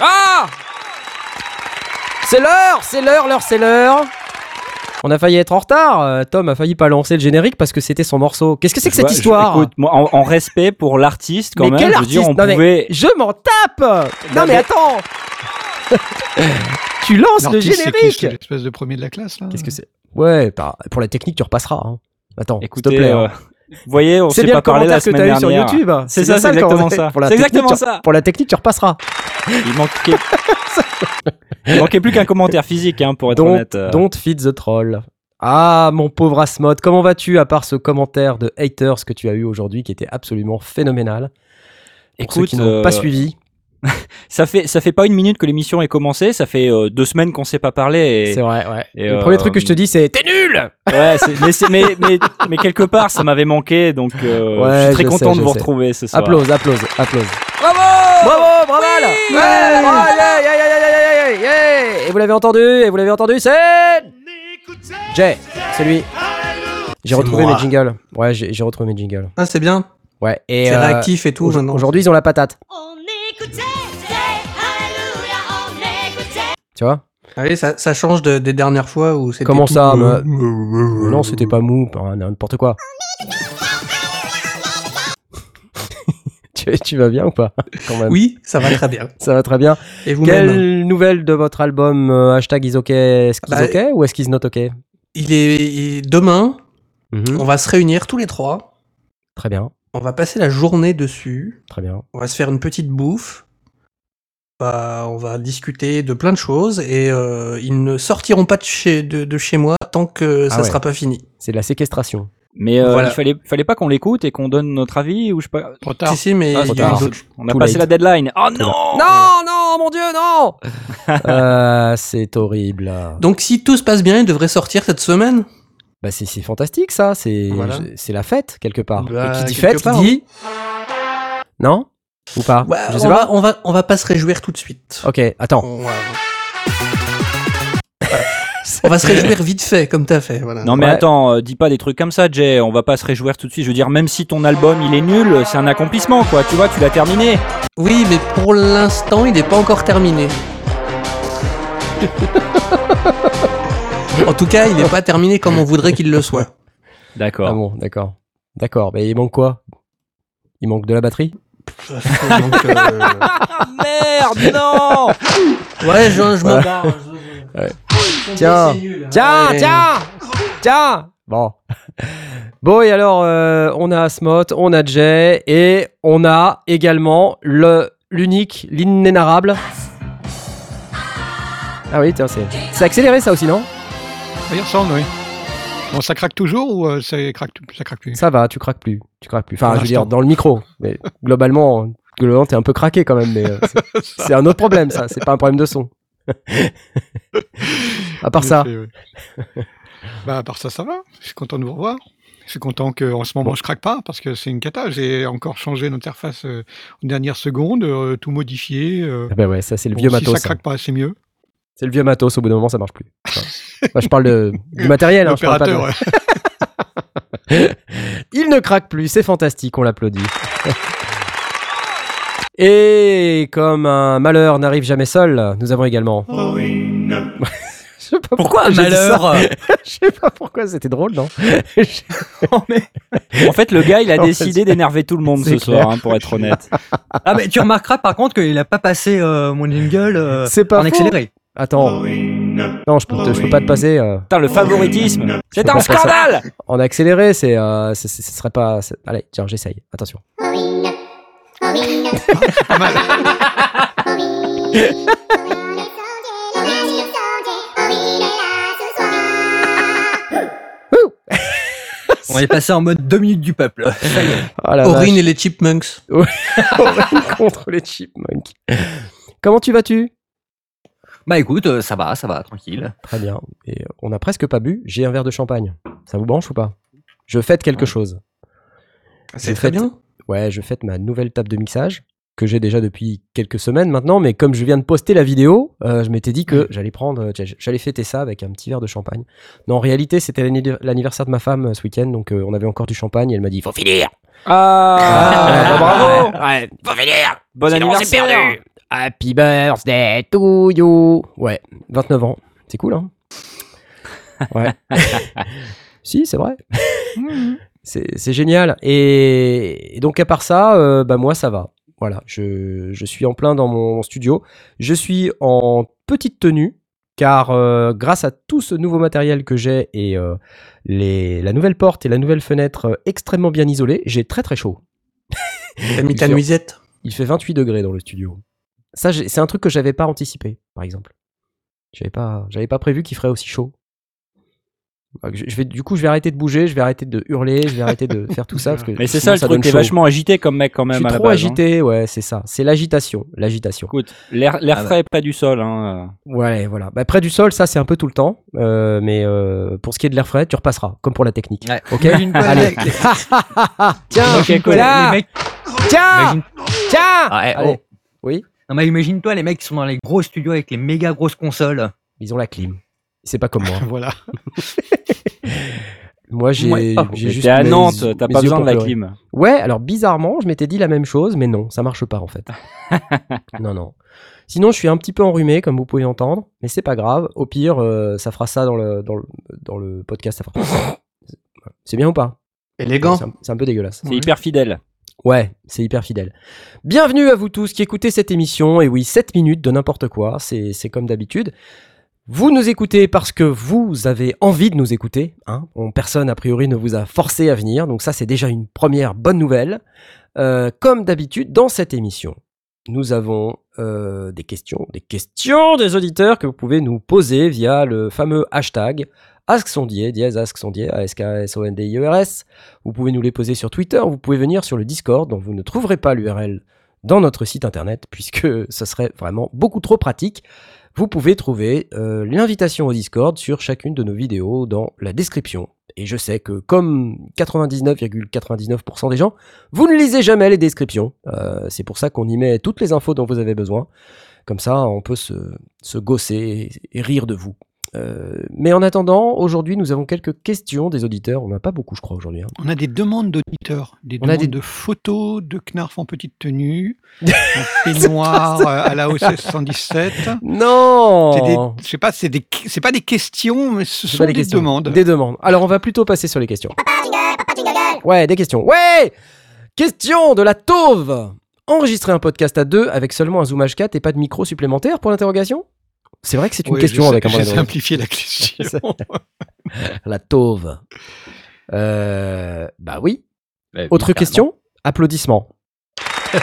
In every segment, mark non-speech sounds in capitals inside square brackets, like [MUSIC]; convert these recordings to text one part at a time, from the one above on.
Ah C'est l'heure, c'est l'heure, l'heure, c'est l'heure on a failli être en retard. euh, Tom a failli pas lancer le générique parce que c'était son morceau. Qu'est-ce que c'est que cette histoire écoute, moi, en, en respect pour l'artiste, quand Mais même, quel je dire, artiste on Non, mais-. Je m'en tape Non Non, mais mais- attends [LAUGHS] Tu lances le L'artiste, c'est qui, générique c'est l'espèce de premier de la classe là Qu'est-ce que c'est Ouais, bah, pour la technique tu repasseras. hein. Attends, s'il te Écoutez, plaît. euh, hein. vous voyez, on C'est s'est bien pas parlé la commentaire que semaine t'as eu sur dernière. YouTube. C'est bien ça, c'est le exactement ça. Pour la C'est ça. Pour la technique, tu repasseras. Il manquait. Il manquait plus qu'un commentaire physique, hein, pour être Don't, honnête. euh. don't feed the troll. Ah, mon pauvre Asmod, comment vas-tu à part ce commentaire de haters que tu as eu aujourd'hui qui était absolument phénoménal? Pour ceux Écoute, qui n'ont pas euh, suivi, [LAUGHS] ça fait ça fait pas une minute que l'émission est commencée, ça fait euh, deux semaines qu'on s'est pas parlé. C'est vrai, ouais. et, le euh, premier truc que je te dis, c'est T'es nul Ouais, mais, mais, mais, mais quelque part, ça m'avait manqué, donc euh, Ouais, je suis très je content sais, de vous sais. retrouver ce soir. Applause, applause, applause. Bravo Bravo, bravo Ouais, bravo, yeah, yeah, yeah, yeah, yeah, yeah, yeah. Et vous l'avez entendu, et vous l'avez entendu, c'est Jay, c'est lui. J'ai retrouvé moi. mes jingles. Ouais, j'ai retrouvé mes jingles. Ah, c'est bien. Ouais, et C'est euh, réactif et tout. Aujourd'hui, ils ont la patate, On écoutait, Alléluia, on écoutait. tu vois Allez, ça, ça change de- des dernières fois où c'était. Comment ça Non, c'était pas mou, hein, n'importe quoi. [LAUGHS] tu, tu vas bien ou pas Quand même? Oui, ça va très bien. [LAUGHS] Ça va très bien. Et vous-même Quelle nouvelle de votre album euh, Hashtag is ok Est-ce qu'il Bah, ok ou est-ce qu'il not ok? Il est il- demain. Mhm. On va se réunir tous les trois. Très bien, On va passer la journée dessus. très bien. On va se faire une petite bouffe. Bah, on va discuter de plein de choses et euh, ils ne sortiront pas de chez, de, de chez moi tant que ça Ah ouais. sera pas fini. C'est de la séquestration. Mais euh, Voilà. il fallait, fallait pas qu'on l'écoute et qu'on donne notre avis ou je sais pas. Trop tard. Si, si, mais Ah, il y a On a Too passé late. la deadline. Oh non Non, non, mon dieu, non [LAUGHS] Euh, C'est horrible. Donc, si tout se passe bien, il devrait sortir cette semaine. Bah c'est c'est fantastique ça, c'est Voilà. c'est la fête quelque part. Bah, Et qui dit fête, part, qui dit non ou pas Ouais, Je on, sais va, pas. on, va, on va pas se réjouir tout de suite. Ok, attends. On va, [LAUGHS] on va se réjouir vite fait, comme t'as fait. Voilà. Non mais Ouais. attends, euh, dis pas des trucs comme ça, Jay. On va pas se réjouir tout de suite. Je veux dire, même si ton album il est nul, c'est un accomplissement, quoi. Tu vois, tu l'as terminé. Oui, mais pour l'instant, il n'est pas encore terminé. [LAUGHS] en tout cas, il n'est pas terminé comme on voudrait qu'il le soit. D'accord. Ah bon, d'accord. D'accord, mais il manque quoi? Il manque de la batterie? Donc, euh, merde, non Ouais, je, je me barre. Ouais. Tiens, Tiens, Ouais. tiens Tiens Bon. Bon, et alors, euh, on a Asmoth, on a Jay, et on a également le l'unique, l'inénarrable. Ah oui, tiens, c'est c'est accéléré ça aussi, non? Il ressemble, oui. Bon, ça craque toujours ou euh, ça, craque, ça craque plus? Ça va, tu craques plus. Tu craques plus. Enfin, je veux dire, dans le micro. Mais [LAUGHS] globalement, globalement t'es un peu craqué quand même, mais euh, c'est- [LAUGHS] un autre problème, ça. C'est pas un problème de son. [LAUGHS] à part ça. oui. bah, à part ça, ça va. Je suis content de vous revoir. Je suis content qu'en ce moment, je craque pas parce que c'est une cata. J'ai encore changé l'interface euh, en dernière seconde, euh, tout modifié. euh. Ah bah ouais, ça c'est le Bon, vieux si matos. ça ça. craque pas, c'est mieux. C'est le vieux matos, au bout d'un moment ça marche plus. Enfin, je parle de, du matériel, hein, je parle pas de-. [LAUGHS] Il ne craque plus, c'est fantastique, on l'applaudit. [LAUGHS] Et comme un malheur n'arrive jamais seul, nous avons également. [LAUGHS] Je sais pas Pourquoi ça. malheur Je sais pas pourquoi, c'était drôle, non En fait, le gars, il a En décidé d'énerver tout le monde ce clair. soir, hein, pour être honnête. Ah mais tu remarqueras par contre qu'il a pas passé euh, mon jingle euh, en faux. accéléré. Attends. Non, je peux, te- je peux pas te passer. euh, Putain, le favoritisme C'est un scandale en accéléré, c'est, euh, ce serait pas. Allez, tiens, j'essaye. Attention. Pas mal. On est passé en mode 2 minutes du peuple. [LAUGHS] Oh Aurine vache. et les Chipmunks. [LAUGHS] Aurine contre les chipmunks. Comment tu vas-tu? Bah écoute, euh, ça va, ça va, tranquille. Très bien. Et euh, on n'a presque pas bu. J'ai un verre de champagne. Ça vous branche ou pas? Je fête quelque chose. C'est Je très fête- bien. Ouais, je fête ma nouvelle table de mixage que j'ai déjà depuis quelques semaines maintenant, mais comme je viens de poster la vidéo, euh, je m'étais dit que j'allais prendre, j'allais fêter ça avec un petit verre de champagne. Non, en réalité, c'était l'anni- l'anniversaire de ma femme ce week-end, donc euh, on avait encore du champagne. Et elle m'a dit, faut finir. Ah, bah, bravo Ouais, faut finir. Bon Sinon, on s'est anniversaire perdu. Happy birthday to you. Ouais, 29 ans. C'est cool, hein Ouais. [LAUGHS] si, c'est vrai. c'est c'est génial. Et, et donc, à part ça, euh, bah, moi, ça va. Voilà, je, je suis en plein dans mon studio. Je suis en petite tenue, car euh, grâce à tout ce nouveau matériel que j'ai et euh, les, la nouvelle porte et la nouvelle fenêtre euh, extrêmement bien isolées, j'ai très très chaud. T'as mis ta nuisette. Il fait 28 degrés dans le studio. Ça, c'est un truc que j'avais pas anticipé, par exemple. J'avais pas, j'avais pas prévu qu'il ferait aussi chaud. Bah, Je je vais, du coup, je vais arrêter de bouger, je vais arrêter de hurler, je vais arrêter de faire tout ça. Parce que Mais c'est ça le truc, donne t'es vachement agité comme mec quand Je même suis à la trop hein. agité, ouais, c'est ça. C'est l'agitation, l'agitation. Écoute, l'air Ah bah. frais près du sol. Hein. Ouais, voilà. Bah, près du sol, ça, c'est un peu tout le temps. Euh, mais euh, pour ce qui est de l'air frais, tu repasseras, comme pour la technique. Ouais. Ok? Allez. [LAUGHS] Tiens, imagine-toi les- tiens, tiens, imagine- tiens. Ah, ouais, Allez. oh. Oui, Non, mais imagine-toi les mecs qui sont dans les gros studios avec les méga grosses consoles. ils ont la clim. C'est pas comme moi. [LAUGHS] Voilà. [LAUGHS] Moi, j'ai Ouais. juste T'es à mes- Nantes, t'as pas besoin de la pleurer. clim. Ouais, alors bizarrement, je m'étais dit la même chose, mais non, ça marche pas en fait. [LAUGHS] non, non. Sinon, je suis un petit peu enrhumé, comme vous pouvez entendre, mais c'est pas grave. Au pire, euh, ça fera ça dans le, dans le, dans le podcast. fera- C'est bien ou pas? Élégant. C'est un, c'est un peu dégueulasse. C'est hyper fidèle. Ouais, c'est hyper fidèle. Bienvenue à vous tous qui écoutez cette émission. Et oui, 7 minutes de n'importe quoi, c'est comme d'habitude. Vous nous écoutez parce que vous avez envie de nous écouter. Hein On- personne, a priori, ne vous a forcé à venir. Donc ça, c'est déjà une première bonne nouvelle. Euh, comme d'habitude, dans cette émission, nous avons euh, des questions, des questions des auditeurs que vous pouvez nous poser via le fameux hashtag AskSondier, dièse AskSondier, A-S-K-S-O-N-D-I-E-R-S. Vous pouvez nous les poser sur Twitter, vous pouvez venir sur le Discord, dont vous ne trouverez pas l'URL dans notre site internet, puisque ce serait vraiment beaucoup trop pratique. Vous pouvez trouver euh, l'invitation au Discord sur chacune de nos vidéos dans la description. Et je sais que comme 99,99% des gens, vous ne lisez jamais les descriptions. Euh, c'est pour ça qu'on y met toutes les infos dont vous avez besoin. Comme ça, on peut se, se gosser et rire de vous. Euh, mais en attendant, aujourd'hui, nous avons quelques questions des auditeurs. On n'a pas beaucoup, je crois, aujourd'hui. hein. On a des demandes d'auditeurs, des On a demandes des- de photos de Knarf en petite tenue, [LAUGHS] en peignoir euh, à la OCS 117. Non C'est des, je sais pas, c'est des, c'est pas des questions, mais ce C'est sont pas des, questions. demandes. Des demandes. Alors, on va plutôt passer sur les questions. Ouais, des questions. Ouais Question de la tauve Enregistrer un podcast à deux avec seulement un Zoom H4 et pas de micro supplémentaire pour l'interrogation? C'est vrai que c'est une Oui, question avec un J'ai simplifié la [LAUGHS] question. La tauve. Euh, bah oui. Ouais, Autre carrément. question? Applaudissements. [LAUGHS]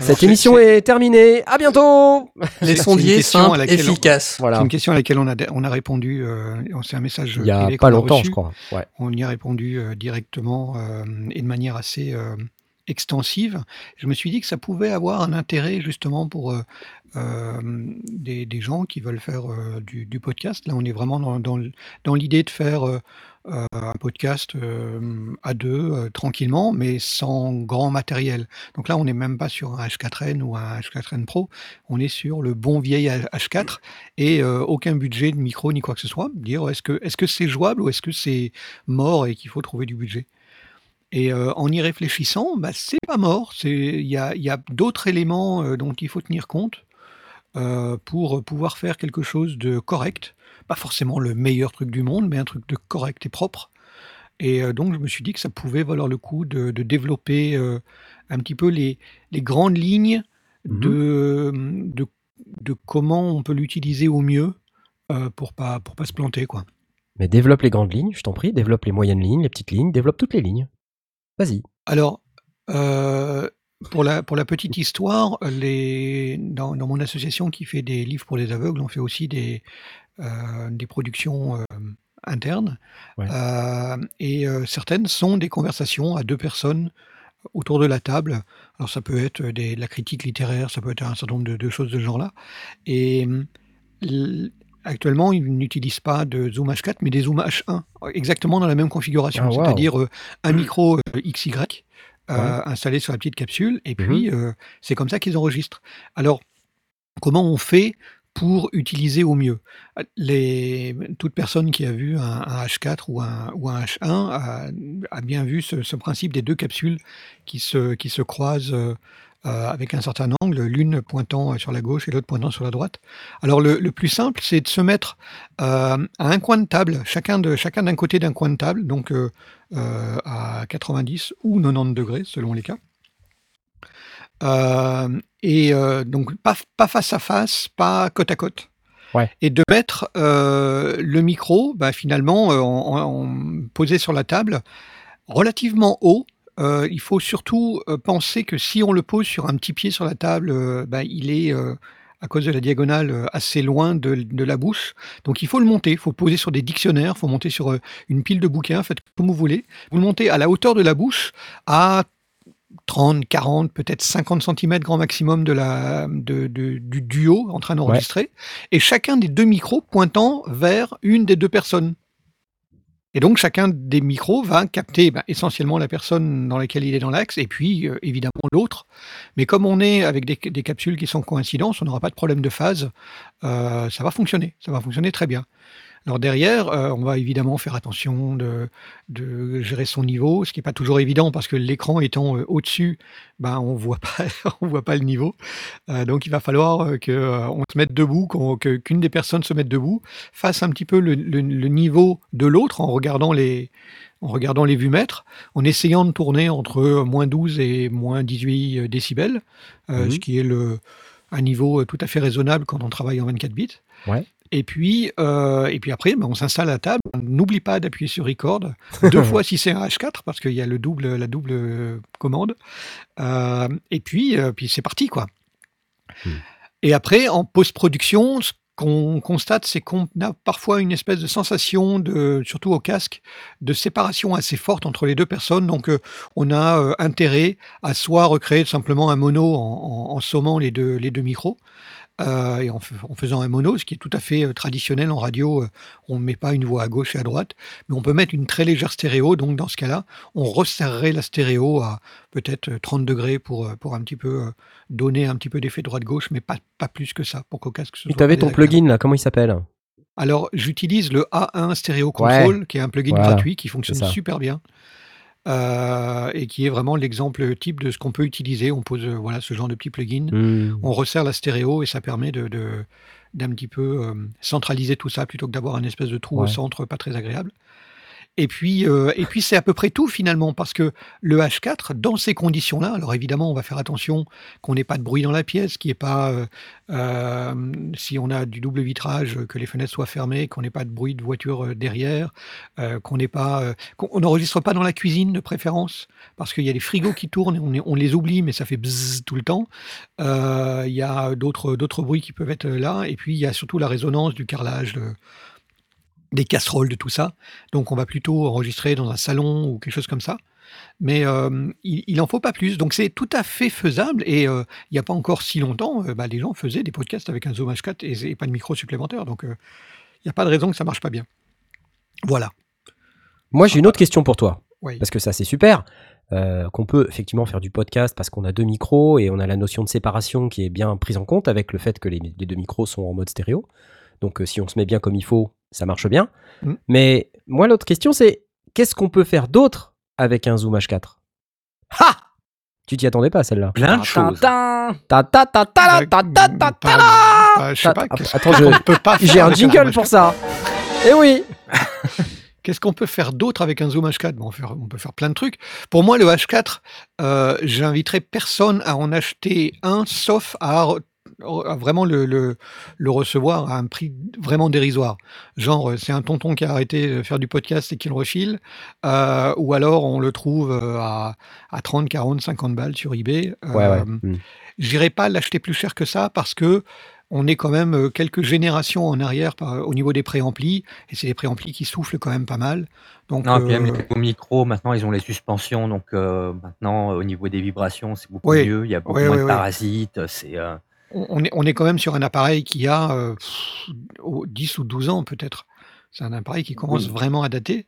Cette émission est terminée. À bientôt Les sondiers simples, on- efficaces. Voilà. C'est une question à laquelle on a, on a répondu. euh, c'est un message Il y a privé pas qu'on a longtemps, reçu. je crois. Ouais. On y a répondu euh, directement euh, et de manière assez euh, extensive. Je me suis dit que ça pouvait avoir un intérêt justement pour euh, euh, des, gens qui veulent faire euh, du, podcast. Là, on est vraiment dans, l'idée de faire un podcast à deux, tranquillement, mais sans grand matériel. Donc là, on n'est même pas sur un H4n ou un H4n Pro, on est sur le bon vieil H4 et aucun budget de micro ni quoi que ce soit. Dire est-ce que c'est jouable ou est-ce que c'est mort et qu'il faut trouver du budget? Et euh, en y réfléchissant, bah, c'est pas mort. Il y a, il y a d'autres éléments euh, dont il faut tenir compte euh, pour pouvoir faire quelque chose de correct. Pas forcément le meilleur truc du monde, mais un truc de correct et propre. Et donc, je me suis dit que ça pouvait valoir le coup de, de développer un petit peu les, les grandes lignes de, de, de comment on peut l'utiliser au mieux pour pas, pour pas se planter. Quoi. Mais développe les grandes lignes, je t'en prie. Développe les moyennes lignes, les petites lignes. Développe toutes les lignes. Vas-y. Alors, euh, pour, la, pour la petite histoire, les, dans, dans mon association qui fait des livres pour les aveugles, on fait aussi des, euh, des productions euh, internes. Ouais. Euh, et certaines sont des conversations à deux personnes autour de la table. Alors ça peut être des, de la critique littéraire, ça peut être un certain nombre de, de choses de ce genre-là. Et hum, actuellement, ils n'utilisent pas de Zoom H4, mais des Zoom H1, exactement dans la même configuration, Ah, wow. c'est-à-dire euh, un micro euh, XY euh, Ouais. installé sur la petite capsule, et puis euh, c'est comme ça qu'ils enregistrent. Alors, comment on fait pour utiliser au mieux? Les, Toute personne qui a vu un, un H4 ou un, ou un H1 a, a bien vu ce, ce principe des deux capsules qui se, qui se croisent avec un certain angle, l'une pointant sur la gauche et l'autre pointant sur la droite. Alors le, le plus simple, c'est de se mettre euh, à un coin de table, chacun d'un côté d'un coin de table, donc euh, euh, à 90 ou 90 degrés selon les cas. Euh, et euh, donc pas, pas face à face, pas côte à côte. Ouais. Et de mettre euh, le micro, bah, finalement, euh, en, en- posé sur la table, relativement haut. Euh, il faut surtout euh, penser que si on le pose sur un petit pied sur la table, euh, bah, il est à cause de la diagonale assez loin de, de la bouche. Donc il faut le monter, il faut poser sur des dictionnaires, il faut monter sur une pile de bouquins, faites comme vous voulez. Vous le montez à la hauteur de la bouche, à 30, 40, peut-être 50 cm grand maximum de la, de, de- du duo en train d'enregistrer, et chacun des deux micros pointant vers une des deux personnes. Et donc chacun des micros va capter ben, essentiellement la personne dans laquelle il est dans l'axe, et puis euh, évidemment l'autre. Mais comme on est avec des, capsules qui sont coïncidences, on n'aura pas de problème de phase, euh, ça va fonctionner, ça va fonctionner très bien. Alors derrière, euh, on va évidemment faire attention de, de gérer son niveau, ce qui n'est pas toujours évident parce que l'écran étant euh, au-dessus, ben, on voit pas, [LAUGHS] on voit pas le niveau. Euh, donc il va falloir euh, que euh, on se mette debout, qu'on- que- qu'une des personnes se mette debout, fasse un petit peu le, le- le niveau de l'autre en regardant les en regardant les vues-mètres, en essayant de tourner entre euh, moins 12 et moins 18 décibels, euh, Mhm. ce qui est le, un niveau euh, tout à fait raisonnable quand on travaille en 24 bits. Ouais. Et puis, euh, et puis après, ben, on s'installe à table. On N'oublie pas d'appuyer sur record [LAUGHS] deux fois si c'est un H4 parce qu'il y a le double, la double euh, commande. Euh, et puis, euh, puis c'est parti quoi. Hmm. Et après, en post-production, ce qu'on constate, c'est qu'on a parfois une espèce de sensation, de, surtout au casque, de séparation assez forte entre les deux personnes. Donc, euh, on a euh, intérêt à soit recréer simplement un mono en, en- en sommant les deux, les deux micros. Euh, et en, faisant un mono, ce qui est tout à fait euh, traditionnel en radio, euh, on ne met pas une voix à gauche et à droite, mais on peut mettre une très légère stéréo. Donc dans ce cas-là, on resserrerait la stéréo à peut-être euh, 30 degrés pour, pour un petit peu donner un petit peu d'effet droite-gauche, mais pas, pas plus que ça pour qu'au casque. ce Tu soit avais pas ton désagréable. plugin là, comment il s'appelle? Alors, j'utilise le A1 Stereo Control, qui est un plugin Voilà, gratuit qui fonctionne super bien. Euh, et qui est vraiment l'exemple type de ce qu'on peut utiliser. On pose euh, voilà, ce genre de petit plugin, Hmm. on resserre la stéréo et ça permet de, de- d'un petit peu euh, centraliser tout ça plutôt que d'avoir un espèce de trou au centre pas très agréable. Et puis, euh, et puis c'est à peu près tout finalement, parce que le H4, dans ces conditions-là, alors évidemment, on va faire attention qu'on n'ait pas de bruit dans la pièce, qu'il n'y ait pas, euh, euh, si on a du double vitrage, que les fenêtres soient fermées, qu'on n'ait pas de bruit de voiture derrière, qu'on n'ait pas, qu'on on n'enregistre pas dans la cuisine de préférence, parce qu'il y a les frigos qui tournent, on, les oublie, mais ça fait bzzz tout le temps. Il y a d'autres d'autres bruits qui peuvent être là, et puis il y a surtout la résonance du carrelage. Des casseroles, de tout ça. Donc on va plutôt enregistrer dans un salon ou quelque chose comme ça. Mais euh, il, il en faut pas plus. Donc c'est tout à fait faisable. Et euh, il n'y a pas encore si longtemps, euh, bah, les gens faisaient des podcasts avec un Zoom H4 et, et pas de micro supplémentaire. Donc il n'y a pas de raison que ça marche pas bien. Voilà. Moi, j'ai une autre question pour toi. Oui. Parce que ça, c'est super. qu'on peut effectivement faire du podcast parce qu'on a deux micros et on a la notion de séparation qui est bien prise en compte avec le fait que les, les deux micros sont en mode stéréo. Donc euh, si on se met bien comme il faut, ça marche bien. Mmh. Mais moi, l'autre question, c'est qu'est-ce qu'on peut faire d'autre avec un Zoom H4 Ha tu t'y attendais pas celle-là. Plein de choses. Je sais pas. Ah, attends, je peux pas. J'ai un jingle pour ça. Eh oui. [LAUGHS] Qu'est-ce qu'on peut faire d'autre avec un zoom H4 bon, on, peut faire, on, peut faire plein de trucs. Pour moi, le H4, euh, j'inviterai personne à en acheter un, sauf à vraiment le, le- le recevoir à un prix vraiment dérisoire. Genre, euh, c'est un tonton qui a arrêté de faire du podcast et qui le refile, euh, ou alors on le trouve euh, à, à 30, 40, 50 balles sur eBay. Ouais, ouais. Euh, Mm. J'irai pas l'acheter plus cher que ça parce que on est quand même euh, quelques générations en arrière par- au niveau des préamplis, et c'est des préamplis qui soufflent quand même pas mal. Donc, Non, et puis même euh, les micros, maintenant ils ont les suspensions, donc euh, maintenant au niveau des vibrations c'est beaucoup Oui. mieux, il y a beaucoup Oui, moins oui, de oui. parasites, c'est... euh, on, est, on est quand même sur un appareil qui a euh, pff, au- 10 ou 12 ans peut-être. C'est un appareil qui commence Oui. vraiment à dater.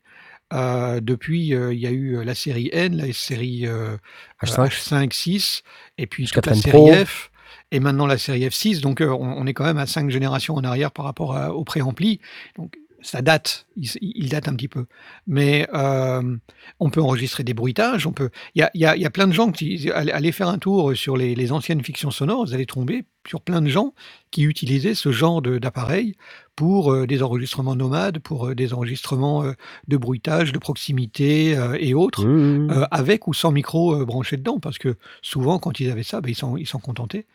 Euh, depuis, euh, il y a eu la série N, la série euh, H5. H5, 6, et puis H4N toute la série Pro. F, et maintenant la série F6. Donc euh, on, on est quand même à 5 générations en arrière par rapport à- au préampli. Donc ça date, il, il date un petit peu. Mais euh, on peut enregistrer des bruitages, on peut... Il y a, y a- y a plein de gens qui... Allez, allez faire un tour sur les, les anciennes fictions sonores, vous allez tomber sur plein de gens qui utilisaient ce genre de- d'appareil pour euh, des enregistrements nomades, pour euh, des enregistrements de bruitage, de proximité et autres, Mmh. avec ou sans micro branché dedans, parce que souvent, quand ils avaient ça, ben, ils s'en ils s'en contentaient.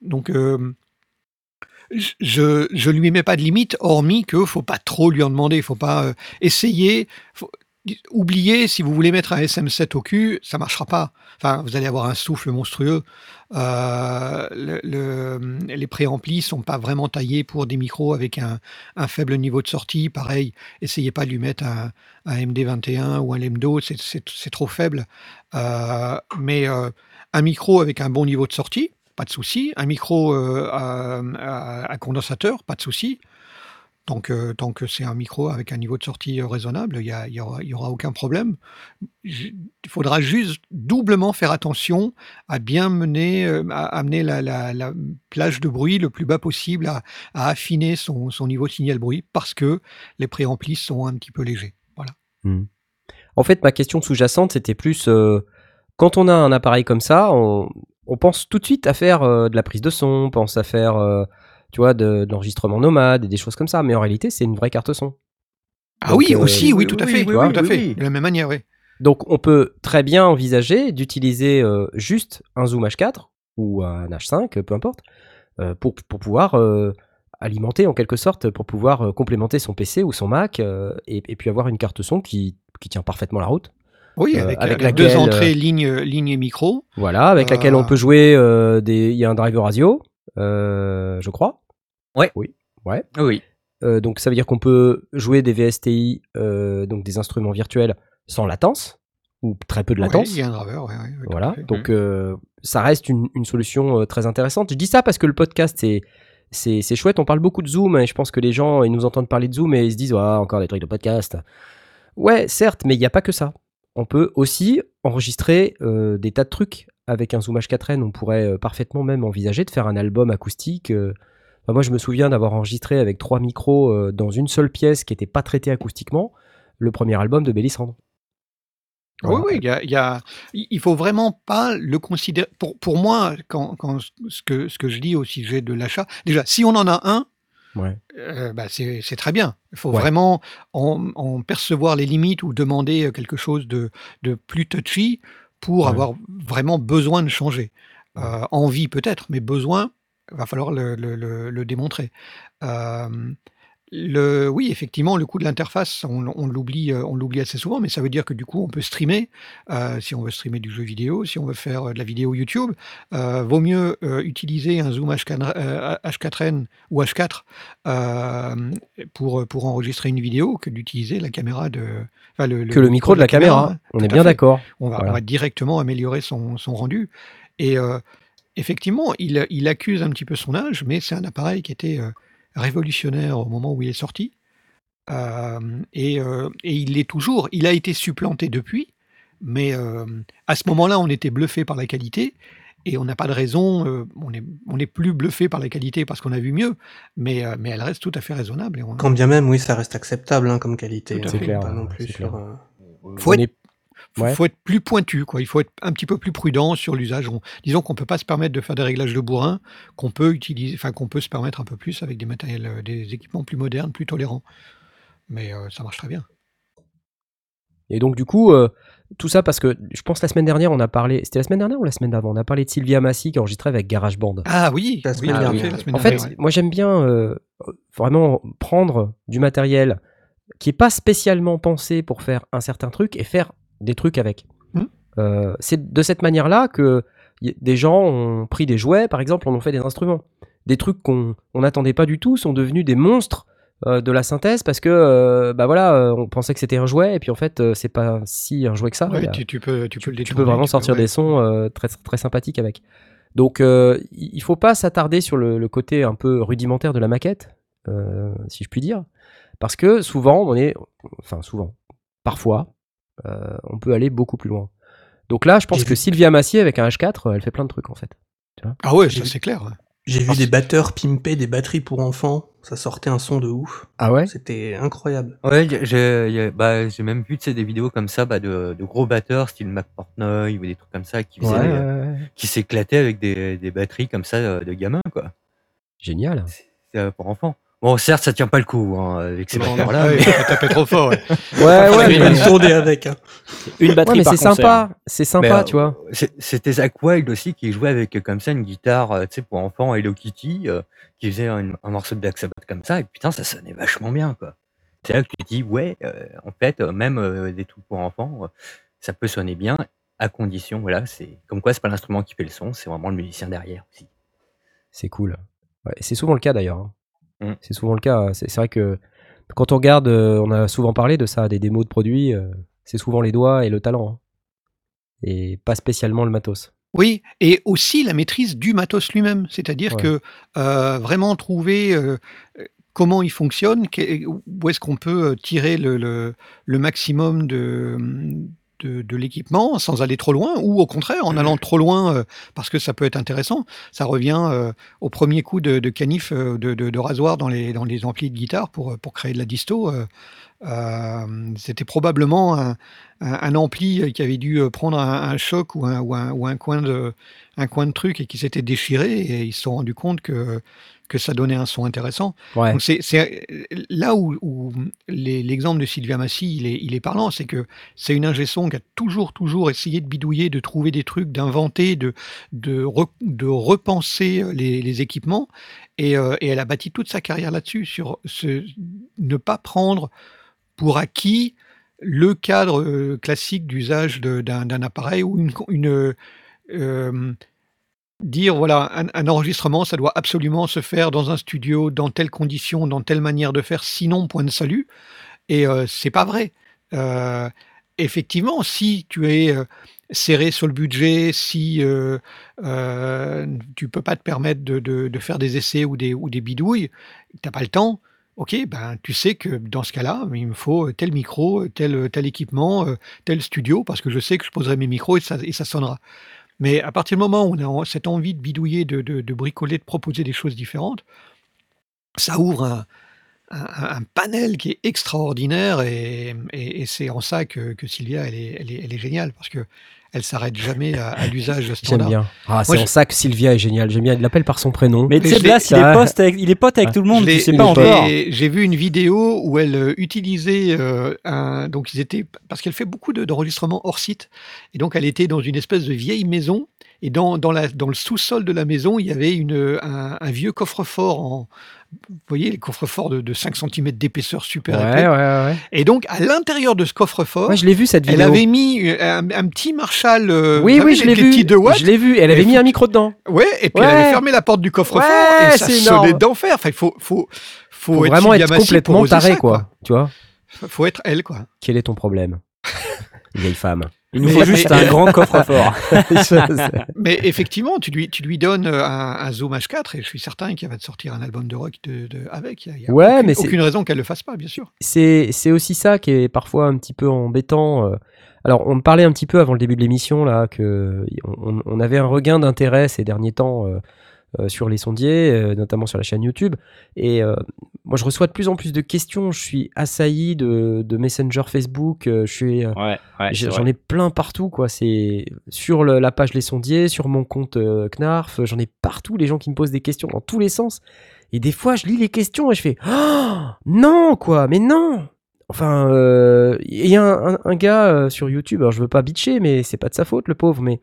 Donc, euh, je je lui mets pas de limite, hormis que faut pas trop lui en demander, faut pas euh, essayer. Oubliez, si vous voulez mettre un SM7 au cul, ça marchera pas. Enfin, vous allez avoir un souffle monstrueux. Euh, le- le- les préamplis sont pas vraiment taillés pour des micros avec un, faible niveau de sortie. Pareil, essayez pas de lui mettre un, un MD21 ou un c'est c'est trop faible. Euh, mais euh, un micro avec un bon niveau de sortie, pas de souci. Un micro euh, à, condensateur, pas de souci. Donc, euh, tant que c'est un micro avec un niveau de sortie euh, raisonnable, il n'y y aura, aucun problème. Il faudra juste doublement faire attention à bien mener, à amener la, la- la plage de bruit le plus bas possible, à, affiner son, niveau de signal bruit, parce que les préamplis sont un petit peu légers. Voilà. Hmm. En fait, ma question sous-jacente, c'était plus quand on a un appareil comme ça, on pense tout de suite à faire euh, de la prise de son, on pense à faire, euh, tu vois, de, de l'enregistrement nomade et des choses comme ça. Mais en réalité, c'est une vraie carte son. Ah Donc, oui, euh, aussi, oui, oui, tout à fait. oui, tout oui, à oui, fait. oui. De la même manière, oui. Donc, on peut très bien envisager d'utiliser euh, juste un Zoom H4 ou un H5, peu importe, euh, pour, pour pouvoir euh, alimenter en quelque sorte, pour pouvoir euh, complémenter son PC ou son Mac euh, et, et puis avoir une carte son qui, qui tient parfaitement la route. Oui, Euh, avec, la- deux entrées, ligne, ligne et micro. Voilà, avec laquelle on Euh. peut jouer euh, des. Il y a un driver radio, euh, je crois. Ouais. Oui. Ouais. Oui. Euh, donc ça veut dire qu'on peut jouer des VSTI, euh, donc des instruments virtuels sans latence ou très peu de latence. il y a un driver, ouais, ouais, Voilà, donc euh, ça reste une, une solution euh, très intéressante. Je dis ça parce que le podcast, c'est, c'est, c'est chouette. On parle beaucoup de Zoom et je pense que les gens, ils nous entendent parler de Zoom et ils se disent, ah, encore des trucs de podcast. Ouais, certes, mais il n'y a pas que ça. On peut aussi enregistrer euh, des tas de trucs avec un Zoom H4n. On pourrait euh, parfaitement même envisager de faire un album acoustique. euh. Enfin, moi, je me souviens d'avoir enregistré avec trois micros euh, dans une seule pièce qui n'était pas traitée acoustiquement le premier album de Bélissandre. Oui, Voilà. oui, il y a, il y a- il il faut vraiment pas le considérer. Pour, pour moi, quand, quand ce, que, ce que je dis au sujet de l'achat, déjà, si on en a un, Ouais. euh, bah, c'est très bien. Il faut Ouais. vraiment en, en percevoir les limites ou demander euh, quelque chose de, de plus touchy pour Ouais. avoir vraiment besoin de changer. Euh, envie peut-être, mais besoin, va falloir le, le- le- le démontrer. Euh, le, oui, effectivement, le coût de l'interface, on, on l'oublie, euh, on l'oublie assez souvent, mais ça veut dire que du coup, on peut streamer. euh, si on veut streamer du jeu vidéo, si on veut faire euh, de la vidéo YouTube, euh, vaut mieux euh, utiliser un Zoom H4, euh, H4n ou H4 euh, pour, pour enregistrer une vidéo que d'utiliser la caméra de. enfin, le, Que le micro de la caméra. On tout est bien d'accord. On va, Voilà. on va directement améliorer son, son rendu. Et effectivement, il, il accuse un petit peu son âge, mais c'est un appareil qui était révolutionnaire au moment où il est sorti. Euh, et, euh, et il l'est toujours. Il a été supplanté depuis, mais euh, à ce moment-là, on était bluffé par la qualité. Et on n'a pas de raison, euh, on n'est on n'est plus bluffé par la qualité parce qu'on a vu mieux, mais, euh, mais elle reste tout à fait raisonnable. Et on, Quand bien même, oui, ça reste acceptable hein, comme qualité. Tout à hein, fait. C'est clair, Pas non plus sur. clair. euh, faut On être est- faut, Ouais. faut être plus pointu, quoi. Il faut être un petit peu plus prudent sur l'usage. On- disons qu'on peut pas se permettre de faire des réglages de bourrin, qu'on peut utiliser, enfin qu'on peut se permettre un peu plus avec des matériels, euh, des équipements plus modernes, plus tolérants. Mais euh, ça marche très bien. Et donc, du coup, euh, tout ça parce que je pense la semaine dernière, on a parlé. C'était la semaine dernière ou la semaine d'avant? On a parlé de Sylvia Massy qui enregistrait avec GarageBand. Ah oui, La semaine dernière. fait, la semaine En fait, ouais. moi j'aime bien euh, vraiment prendre du matériel qui est pas spécialement pensé pour faire un certain truc et faire des trucs avec. Hmm. Euh, c'est de cette manière-là que des gens ont pris des jouets, par exemple, on en fait des instruments. des trucs qu'on on n'attendait pas du tout sont devenus des monstres euh, de la synthèse parce que euh, bah voilà, on pensait que c'était un jouet et puis en fait c'est pas si un jouet que ça. Ouais, tu, tu peux, tu, peux le tu détourner, peux vraiment sortir ouais. des sons très, très sympathiques avec. Donc, il faut pas s'attarder sur le, le côté un peu rudimentaire de la maquette, si je puis dire, parce que souvent, on est, enfin souvent, parfois, on peut aller beaucoup plus loin. Donc là, je pense que vu- Sylvia Massier avec un H4, elle fait plein de trucs en fait. Ah ouais, ça c'est clair. J'ai vu des batteurs pimper des batteries pour enfants. Ça sortait un son de ouf. Ah ouais C'était incroyable. Ouais, j'ai- bah, j'ai même vu des vidéos comme ça bah, de, de gros batteurs, style Mac Portnoy ou des trucs comme ça, qui, Ouais, euh, ouais. qui s'éclataient avec des, des batteries comme ça euh, de gamins, quoi. Génial. C'est c'est, euh, pour enfants. Bon, certes, ça tient pas le coup hein, avec ces ah ouais, mais- tapait trop fort. ouais. [LAUGHS] Ouais, ouais, mais, tourner avec. hein. Une ouais, batterie mais par c'est sympa, c'est sympa, Mais, euh, tu vois. C'était Zach Wild aussi qui jouait avec euh, comme ça une guitare, euh, tu sais, pour enfants, Hello Kitty, euh, qui faisait un, un morceau de Black Sabbath comme ça, et putain, ça sonnait vachement bien, quoi. C'est là que tu te dis, ouais, euh, en fait, même euh, des trucs pour enfants, euh, ça peut sonner bien, à condition, voilà, c'est comme quoi c'est pas l'instrument qui fait le son, c'est vraiment le musicien derrière aussi. C'est cool. Ouais, c'est souvent le cas d'ailleurs. hein. Mm. C'est souvent le cas. C'est vrai que quand on regarde, euh, on a souvent parlé de ça, des démos de produits, euh, c'est souvent les doigts et le talent. hein. Et pas spécialement le matos. Oui, et aussi la maîtrise du matos lui-même, c'est-à-dire Ouais. que euh, vraiment trouver euh, comment il fonctionne, où est-ce qu'on peut tirer le, le- le maximum de, de, de l'équipement sans aller trop loin, ou au contraire en allant trop loin euh, parce que ça peut être intéressant. Ça revient euh, au premier coup de, de canif euh, de, rasoir dans les, dans les amplis de guitare pour, pour créer de la disto. euh, C'était probablement un, un, un ampli qui avait dû prendre un, un choc ou un, ou un, ou un coin de, un coin de truc et qui s'était déchiré et ils se sont rendus compte que, que ça donnait un son intéressant. Ouais. Donc c'est là où, l'exemple de Sylvia Massy il est, il est parlant, c'est que c'est une ingé son qui a toujours toujours essayé de bidouiller, de trouver des trucs, d'inventer, de, de, re- de repenser les, les équipements et, euh, et elle a bâti toute sa carrière là-dessus sur ce, ne pas prendre pour acquis le cadre euh, classique d'usage d'un d'un appareil ou une, une, euh, dire voilà un, enregistrement ça doit absolument se faire dans un studio dans telles conditions dans telle manière de faire sinon point de salut et euh, c'est pas vrai Euh, effectivement si tu es euh, serré sur le budget si euh, euh, tu peux pas te permettre de, faire des essais ou des, ou des bidouilles t'as pas le temps Ok, ben tu sais que dans ce cas-là, il me faut tel micro, tel, tel équipement, tel studio, parce que je sais que je poserai mes micros et ça, et ça sonnera. Mais à partir du moment où on a cette envie de bidouiller, de, bricoler, de proposer des choses différentes, ça ouvre un, panel qui est extraordinaire et, c'est en ça que, Sylvia, elle est- elle est géniale, parce que elle s'arrête jamais à, à l'usage J'aime standard. bien. Ah, c'est en ça que Sylvia est géniale. J'aime bien. Il l'appelle par son prénom. Mais tu sais, Blas, il est ça- pote avec, il est pote avec tout le monde, tu sais pas encore. J'ai vu une vidéo où elle euh, utilisait euh, un. Donc, ils étaient. Parce qu'elle fait beaucoup de- d'enregistrements hors site. Et donc, elle était dans une espèce de vieille maison. Et dans, dans, la, dans le sous-sol de la maison, il y avait une, un, un vieux coffre-fort en. Vous voyez, les coffres-forts de, de 5 cm d'épaisseur super Ouais, épais. ouais, ouais. Et donc, à l'intérieur de ce coffre-fort, je l'ai vu cette elle vidéo. avait mis euh, un, un petit Marshall. euh, Oui, oui, je l'ai vu. 2 watts. Je l'ai vu. Elle avait mis un micro dedans. Ouais, et puis elle avait fermé la porte du coffre-fort et ça sonnait d'enfer. Enfin, il faut, faut, faut, Faut être vraiment être complètement taré, ça, quoi. Tu vois Faut être elle, quoi. Quel est ton problème [LAUGHS] Vieille femme? Il nous Mais- faut juste mais- un grand coffre-fort. [LAUGHS] Mais effectivement, tu lui, tu lui donnes euh, un, un Zoom H4 et je suis certain qu'il va te sortir un album de rock de, de- avec. Il n'y a, Ouais, aucune, mais aucune raison qu'elle le fasse pas, bien sûr. c'est c'est aussi ça qui est parfois un petit peu embêtant. euh. Alors, on me parlait un petit peu avant le début de l'émission là que on, on avait un regain d'intérêt ces derniers temps euh, sur les sondiers, euh, notamment sur la chaîne YouTube. Et euh, moi, je reçois de plus en plus de questions. Je suis assailli de, de Messenger Facebook. euh, je suis euh, Ouais, ouais. J'en ai plein partout, quoi. C'est sur le- la page Les Sondiers, sur mon compte euh, Knarf. J'en ai partout, les gens qui me posent des questions dans tous les sens. Et des fois, je lis les questions et je fais Oh Non, quoi, mais non Enfin, euh, il y a un, un- un gars euh, sur YouTube, alors je veux pas bitcher, mais c'est pas de sa faute, le pauvre, mais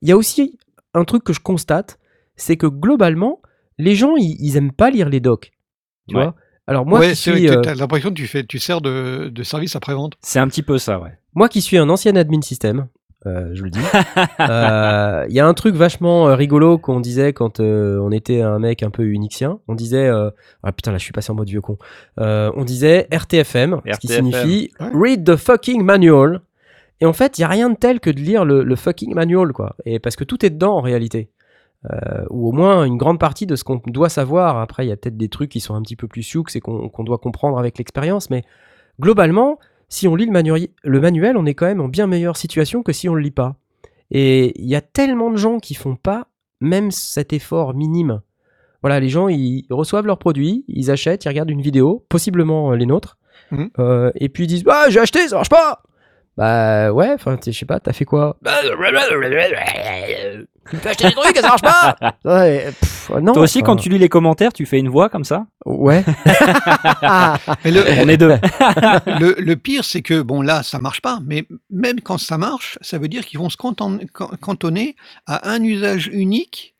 il y a aussi un truc que je constate, c'est que globalement, les gens, ils, ils aiment pas lire les docs. Tu Ouais. vois? Alors, moi ouais, qui c'est euh, l'impression que tu, fais, tu sers de, de service après-vente. C'est un petit peu ça, ouais. Moi qui suis un ancien admin système, euh, je le dis. [LAUGHS] Euh, Il y a un truc vachement euh, rigolo qu'on disait quand euh, on était un mec un peu unixien. On disait, euh, ah putain là je suis passé en mode vieux con. Euh, on disait RTFM, ce qui signifie Ouais. Read the fucking manual. Et en fait, il y a rien de tel que de lire le, le fucking manual, quoi. Et parce que tout est dedans en réalité. Euh, ou au moins une grande partie de ce qu'on doit savoir. Après, il y a peut-être des trucs qui sont un petit peu plus sioux et qu'on doit comprendre avec l'expérience. Mais globalement, si on lit le, manuel, on est quand même en bien meilleure situation que si on le lit pas. Et il y a tellement de gens qui font pas même cet effort minime. Voilà, les gens, ils reçoivent leurs produits, ils achètent, ils regardent une vidéo, possiblement euh, les nôtres, Mhm. euh, et puis ils disent Ah, j'ai acheté, ça marche pas Bah ouais, enfin, tu sais, je sais pas, t'as fait quoi? Tu me fais acheter des trucs et ça marche pas [LAUGHS] Ouais, pff, non. Toi aussi, enfin, quand tu lis les commentaires, tu fais une voix comme ça? Ouais. [LAUGHS] Mais le, [LAUGHS] On est deux. le, le pire, c'est que, bon, là, ça marche pas, mais même quand ça marche, ça veut dire qu'ils vont se canton- can- cantonner à un usage unique,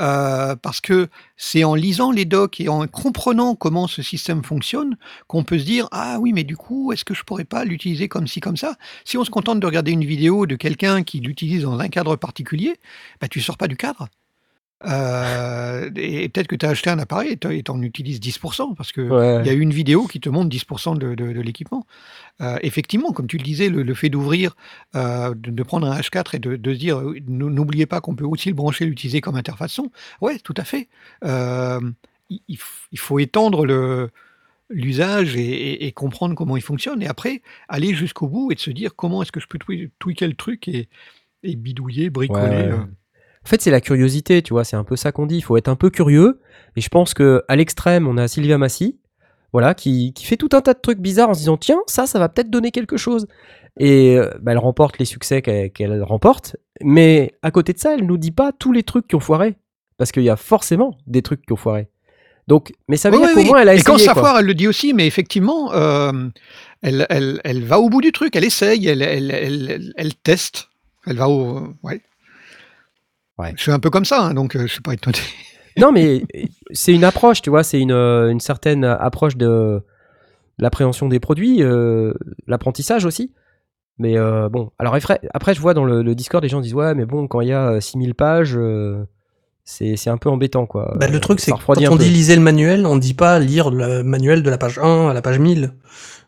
euh, parce que c'est en lisant les docs et en comprenant comment ce système fonctionne qu'on peut se dire Ah oui, mais du coup, est-ce que je pourrais pas l'utiliser comme ci, comme ça? Si on se contente de regarder une vidéo de quelqu'un qui l'utilise dans un cadre particulier, bah, tu sors pas du cadre. Euh, et peut-être que tu as acheté un appareil et tu en utilises 10%, parce que Ouais. il y a une vidéo qui te montre 10% de, de- de l'équipement. Euh, effectivement, comme tu le disais, le, le fait d'ouvrir, euh, de, de prendre un H4 et de, se dire, nou- n'oubliez pas qu'on peut aussi le brancher, l'utiliser comme interface son. Ouais, tout à fait. Il, faut étendre le l'usage et, et- et comprendre comment il fonctionne et après aller jusqu'au bout et de se dire comment est-ce que je peux tweaker le truc et, et bidouiller, bricoler. Ouais, ouais. En fait, c'est la curiosité, tu vois, c'est un peu ça qu'on dit. Il faut être un peu curieux. Et je pense que à l'extrême, on a Sylvia Massy, voilà, qui, qui fait tout un tas de trucs bizarres en se disant tiens, ça, ça va peut-être donner quelque chose. Et euh, bah, elle remporte les succès qu'elle remporte. Mais à côté de ça, elle nous dit pas tous les trucs qui ont foiré. Parce qu'il y a forcément des trucs qui ont foiré. Donc, mais ça veut Oui, dire oui, qu'au moins elle a Et essayé. quand ça quoi. foire, elle le dit aussi, mais effectivement, euh, elle, elle, elle va au bout du truc, elle essaye, elle- elle teste, elle va au. Ouais. Ouais. Je suis un peu comme ça, hein, donc euh, je suis pas étonné. Non, mais c'est une approche, tu vois, c'est une, euh, une certaine approche de l'appréhension des produits, euh, l'apprentissage aussi. Mais euh, bon, alors après, après, je vois dans le, le Discord, les gens disent Ouais, mais bon, quand il y a euh, 6000 pages, euh, c'est c'est un peu embêtant, quoi. Bah, le truc, c'est que quand on peu. dit lisez le manuel, on dit pas lire le manuel de la page 1 à la page 1000.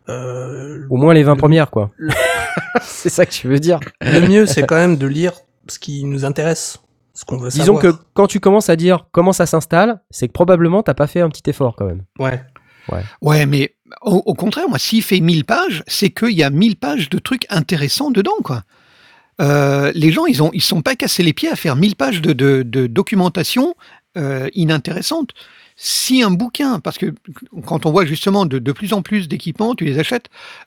Euh, Au moins les 20 le- premières, quoi. le- [LAUGHS] c'est ça que tu veux dire. le mieux, c'est quand même de lire ce qui nous intéresse, qu'on veut Disons savoir. que quand tu commences à dire comment ça s'installe, c'est que probablement t'as pas fait un petit effort quand même. Ouais. Ouais, mais au, au contraire, moi, s'il fait 1000 pages, c'est qu'il y a 1000 pages de trucs intéressants dedans, quoi. Euh, les gens, ils ont, ils sont pas cassés les pieds à faire 1000 pages de, de, de documentation euh, inintéressante. Si un bouquin, parce que quand on voit justement de, de plus en plus d'équipements, tu les achètes,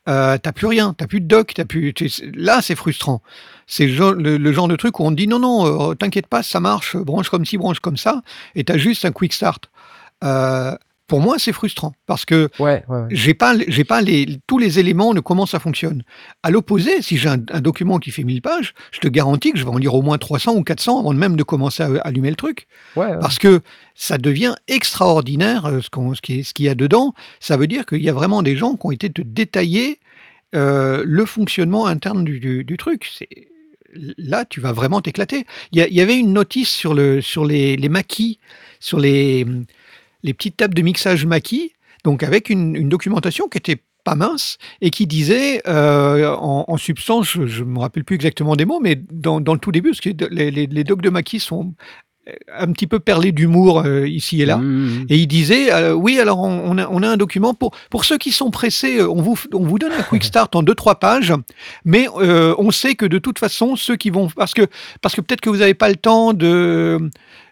euh, t'as plus rien, t'as plus de doc, t'as plus. tu- Là, c'est frustrant. C'est le, genre- le- le genre de truc où on te dit non, non, euh, t'inquiète pas, ça marche, branche comme ci, branche comme ça, et t'as juste un quick start. Euh, pour moi, c'est frustrant parce que Ouais, ouais, ouais. j'ai pas, j'ai pas les, tous les éléments de comment ça fonctionne. À l'opposé, si j'ai un, un document qui fait 1000 pages, je te garantis que je vais en lire au moins 300 ou 400 avant même de commencer à allumer le truc. Parce que ça devient extraordinaire euh, ce qu'on- ce qui est- ce qu'il y a dedans. Ça veut dire qu'il y a vraiment des gens qui ont été te détailler euh, le fonctionnement interne du, du- du truc. C'est- Là, tu vas vraiment t'éclater. Il y, avait une notice sur, le, sur les, les maquis, sur les, les petites tables de mixage maquis, donc avec une, documentation qui était pas mince et qui disait euh, en, substance, je ne me rappelle plus exactement des mots, mais dans, dans le tout début, parce que les, les, les docs de maquis sont un petit peu perlés d'humour euh, ici et là. Mmh. Et il disait, euh, oui, alors on, on a, on a un document pour, pour ceux qui sont pressés, euh, on vous, on vous donne un quick [LAUGHS] start en deux trois pages, mais euh, on sait que de toute façon, ceux qui vont, parce que, parce que peut-être que vous n'avez pas le temps de,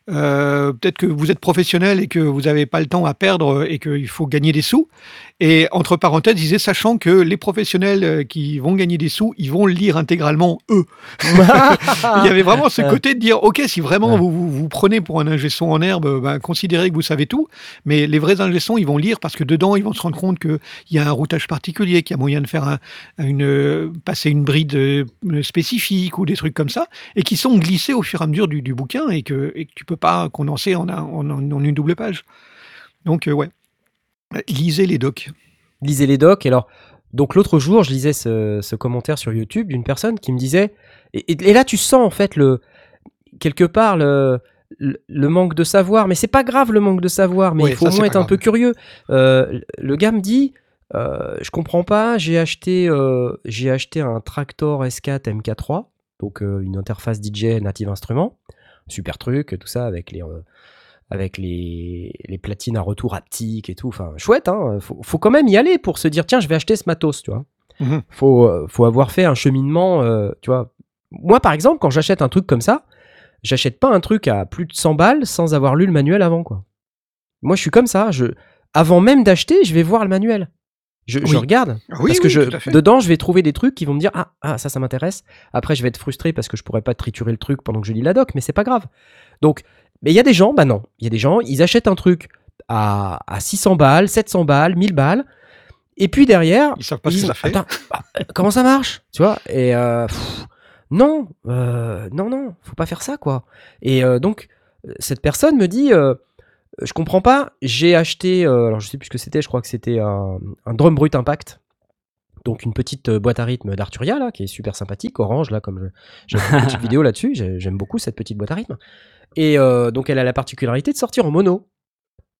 euh, peut-être que vous êtes professionnel et que vous n'avez pas le temps à perdre et qu'il faut gagner des sous. Et entre parenthèses, disait, sachant que les professionnels euh, qui vont gagner des sous, ils vont le lire intégralement eux. [LAUGHS] Il y avait vraiment ce côté de dire, ok, si vraiment vous, vous vous prenez pour un ingé son en herbe, ben, considérez que vous savez tout. Mais les vrais ingé ils vont lire parce que dedans, ils vont se rendre compte qu'il y a un routage particulier, qu'il y a moyen de faire un, une, passer une bride euh, spécifique ou des trucs comme ça, et qui sont glissés au fur et à mesure du, du bouquin et que, et que tu peux pas condenser en, un- en, une double page. Donc, euh, ouais. Lisez les docs. lisez les docs. Et alors, Donc l'autre jour, je lisais ce, ce commentaire sur YouTube d'une personne qui me disait, et, et- et là tu sens en fait le quelque part le, le, le manque de savoir, mais c'est pas grave le manque de savoir, mais Oui, il faut ça, au moins être un peu curieux. Euh, le gars me dit, euh, je comprends pas, j'ai acheté euh, j'ai acheté un Tractor S4 MK3, donc une interface DJ native instrument, super truc, tout ça avec les euh, avec les, les platines à retour haptique et tout. Enfin, chouette, hein. Faut, faut quand même y aller pour se dire, tiens, je vais acheter ce matos, tu vois. Mhm. Faut, euh, faut avoir fait un cheminement, euh, tu vois. Moi, par exemple, quand j'achète un truc comme ça, j'achète pas un truc à plus de 100 balles sans avoir lu le manuel avant, quoi. Moi, je suis comme ça. Je, avant même d'acheter, je vais voir le manuel. Je, regarde. Ah oui, parce que oui, je, dedans, je vais trouver des trucs qui vont me dire ah, ah ça, ça m'intéresse. Après, je vais être frustré parce que je pourrais pas triturer le truc pendant que je lis la doc, mais c'est pas grave. Donc, mais il y a des gens, bah non, il y a des gens, ils achètent un truc à, à 600 balles, 700 balles, 1000 balles, et puis derrière, Ils savent pas ils ce que disent, ça fait. Attends, bah, euh, comment ça marche Tu vois Et euh, pff, non, euh, non, non, faut pas faire ça, quoi. Et euh, donc, cette personne me dit, euh, je comprends pas, j'ai acheté, euh, alors je sais plus ce que c'était, je crois que c'était un, un drum brut impact. Donc une petite euh, boîte à rythme d'Arturia là, qui est super sympathique, orange là, comme j'ai fait une petite [LAUGHS] vidéo là-dessus. j'ai- J'aime beaucoup cette petite boîte à rythme. Et euh, donc elle a la particularité de sortir en mono.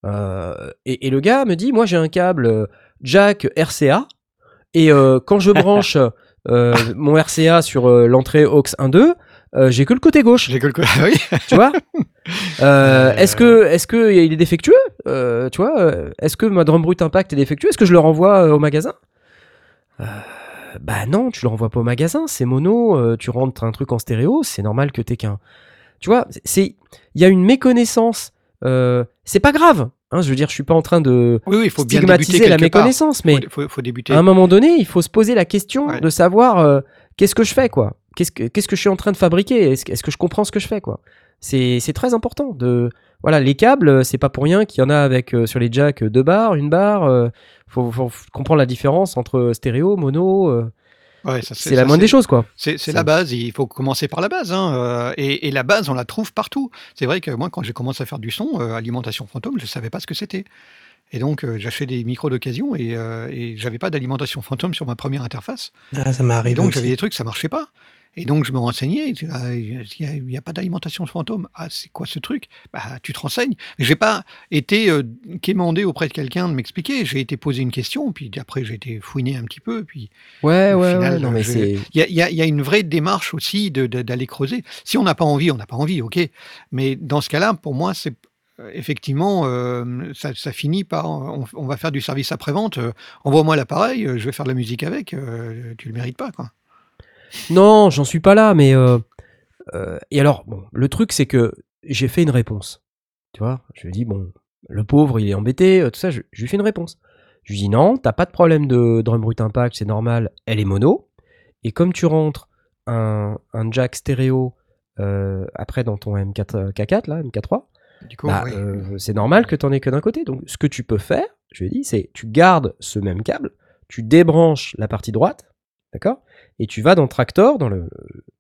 Euh, et, et le gars me dit, moi j'ai un câble euh, jack RCA, et euh, quand je [LAUGHS] branche euh, mon RCA sur euh, l'entrée aux 1.2, euh, j'ai que le côté gauche, J'ai quelque [LAUGHS] Ah oui. tu vois? Euh, [LAUGHS] Euh, Est-ce que, est-ce que il est défectueux? Euh, Tu vois euh, Est-ce que ma drum brut impact est défectueux Est-ce que je le renvoie euh, au magasin? Euh, Bah non, tu le renvoies pas au magasin. C'est mono. euh, tu rentres un truc en stéréo. C'est normal que t'aies qu'un. Tu vois C'est, il y a une méconnaissance. euh, c'est pas grave. Hein, je veux dire, je suis pas en train de Oui, faut stigmatiser la part. méconnaissance, mais Faut, faut, faut débuter. à un moment donné, il faut se poser la question Ouais. de savoir euh, qu'est-ce que je fais, quoi. Qu'est-ce que, qu'est-ce que je suis en train de fabriquer? Est-ce, que- est-ce que je comprends ce que je fais, quoi? C'est, c'est très important. De, voilà, les câbles, euh, c'est pas pour rien qu'il y en a avec euh, sur les jacks euh, deux barres, une barre. euh, faut, faut comprendre la différence entre stéréo, mono. euh, Ouais, ça, c'est la ça, moindre des choses, quoi. C'est la base, il faut commencer par la base. hein, euh, et, et la base, on la trouve partout. C'est vrai que moi, quand j'ai commencé à faire du son, euh, alimentation fantôme, je ne savais pas ce que c'était. Et donc, euh, j'achetais des micros d'occasion et, euh, et j'avais pas d'alimentation fantôme sur ma première interface. Ah, ça m'est Et donc, aussi. j'avais des trucs, ça marchait pas. Et donc, je me renseignais. ah, Il n'y a, pas d'alimentation fantôme. Ah, c'est quoi ce truc? Bah, Tu te renseignes. J'ai pas été euh, quémandé auprès de quelqu'un de m'expliquer. J'ai été poser une question, puis après, j'ai été fouiné un petit peu. Puis Ouais, ouais, final, ouais. Non, mais je- c'est. il y a, y a- y a une vraie démarche aussi d'aller creuser. Si on n'a pas envie, on n'a pas envie, ok. Mais dans ce cas-là, pour moi, c'est euh, effectivement, euh, ça, ça finit par, on, on va faire du service après-vente. euh, Envoie-moi l'appareil, euh, je vais faire de la musique avec. euh, tu le mérites pas, quoi. Non, j'en suis pas là, mais. euh, euh, et alors, bon, le truc, c'est que j'ai fait une réponse. Tu vois, je lui ai dit, bon, le pauvre, il est embêté, euh, tout ça, je, je lui fais une réponse. Je lui dis, non, t'as pas de problème de drum brut impact, c'est normal, elle est mono. Et comme tu rentres un, un jack stéréo euh, après dans ton M4, K4, là, MK3, Du coup, bah, oui. euh, c'est normal que t'en aies que d'un côté. Donc, ce que tu peux faire, je lui ai dit, c'est tu gardes ce même câble, tu débranches la partie droite, d'accord? Et tu vas dans Tractor, dans le,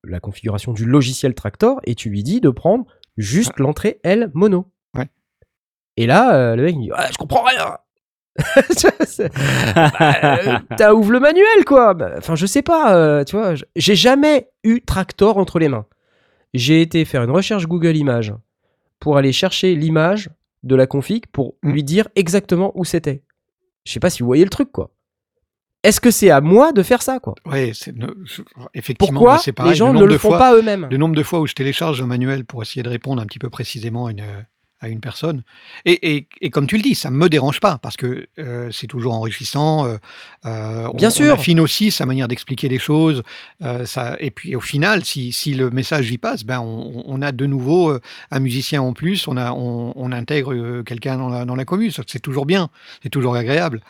la configuration du logiciel Tractor, et tu lui dis de prendre juste l'entrée L mono. Ouais. Et là, euh, le mec il dit ah, Je comprends rien [LAUGHS] bah, euh, T'as ouvre le manuel, quoi Bah, Enfin, je sais pas, euh, tu vois. J'ai jamais eu Tractor entre les mains. J'ai été faire une recherche Google Images pour aller chercher l'image de la config pour Mm. lui dire exactement où c'était. Je sais pas si vous voyez le truc, quoi. Est-ce que c'est à moi de faire ça, quoi? Je- effectivement, Pourquoi c'est pareil. les gens le ne le font fois- pas eux-mêmes? Le nombre de fois où je télécharge un manuel pour essayer de répondre un petit peu précisément à une, à une personne. Et, et- et comme tu le dis, ça ne me dérange pas parce que euh, c'est toujours enrichissant. euh, euh, on- Bien on sûr. affine aussi sa manière d'expliquer les choses. euh, ça, et puis au final, si, si le message y passe, ben on, on a de nouveau un musicien en plus, on, a, on, on intègre quelqu'un dans la, dans la commune. C'est toujours bien, c'est toujours agréable.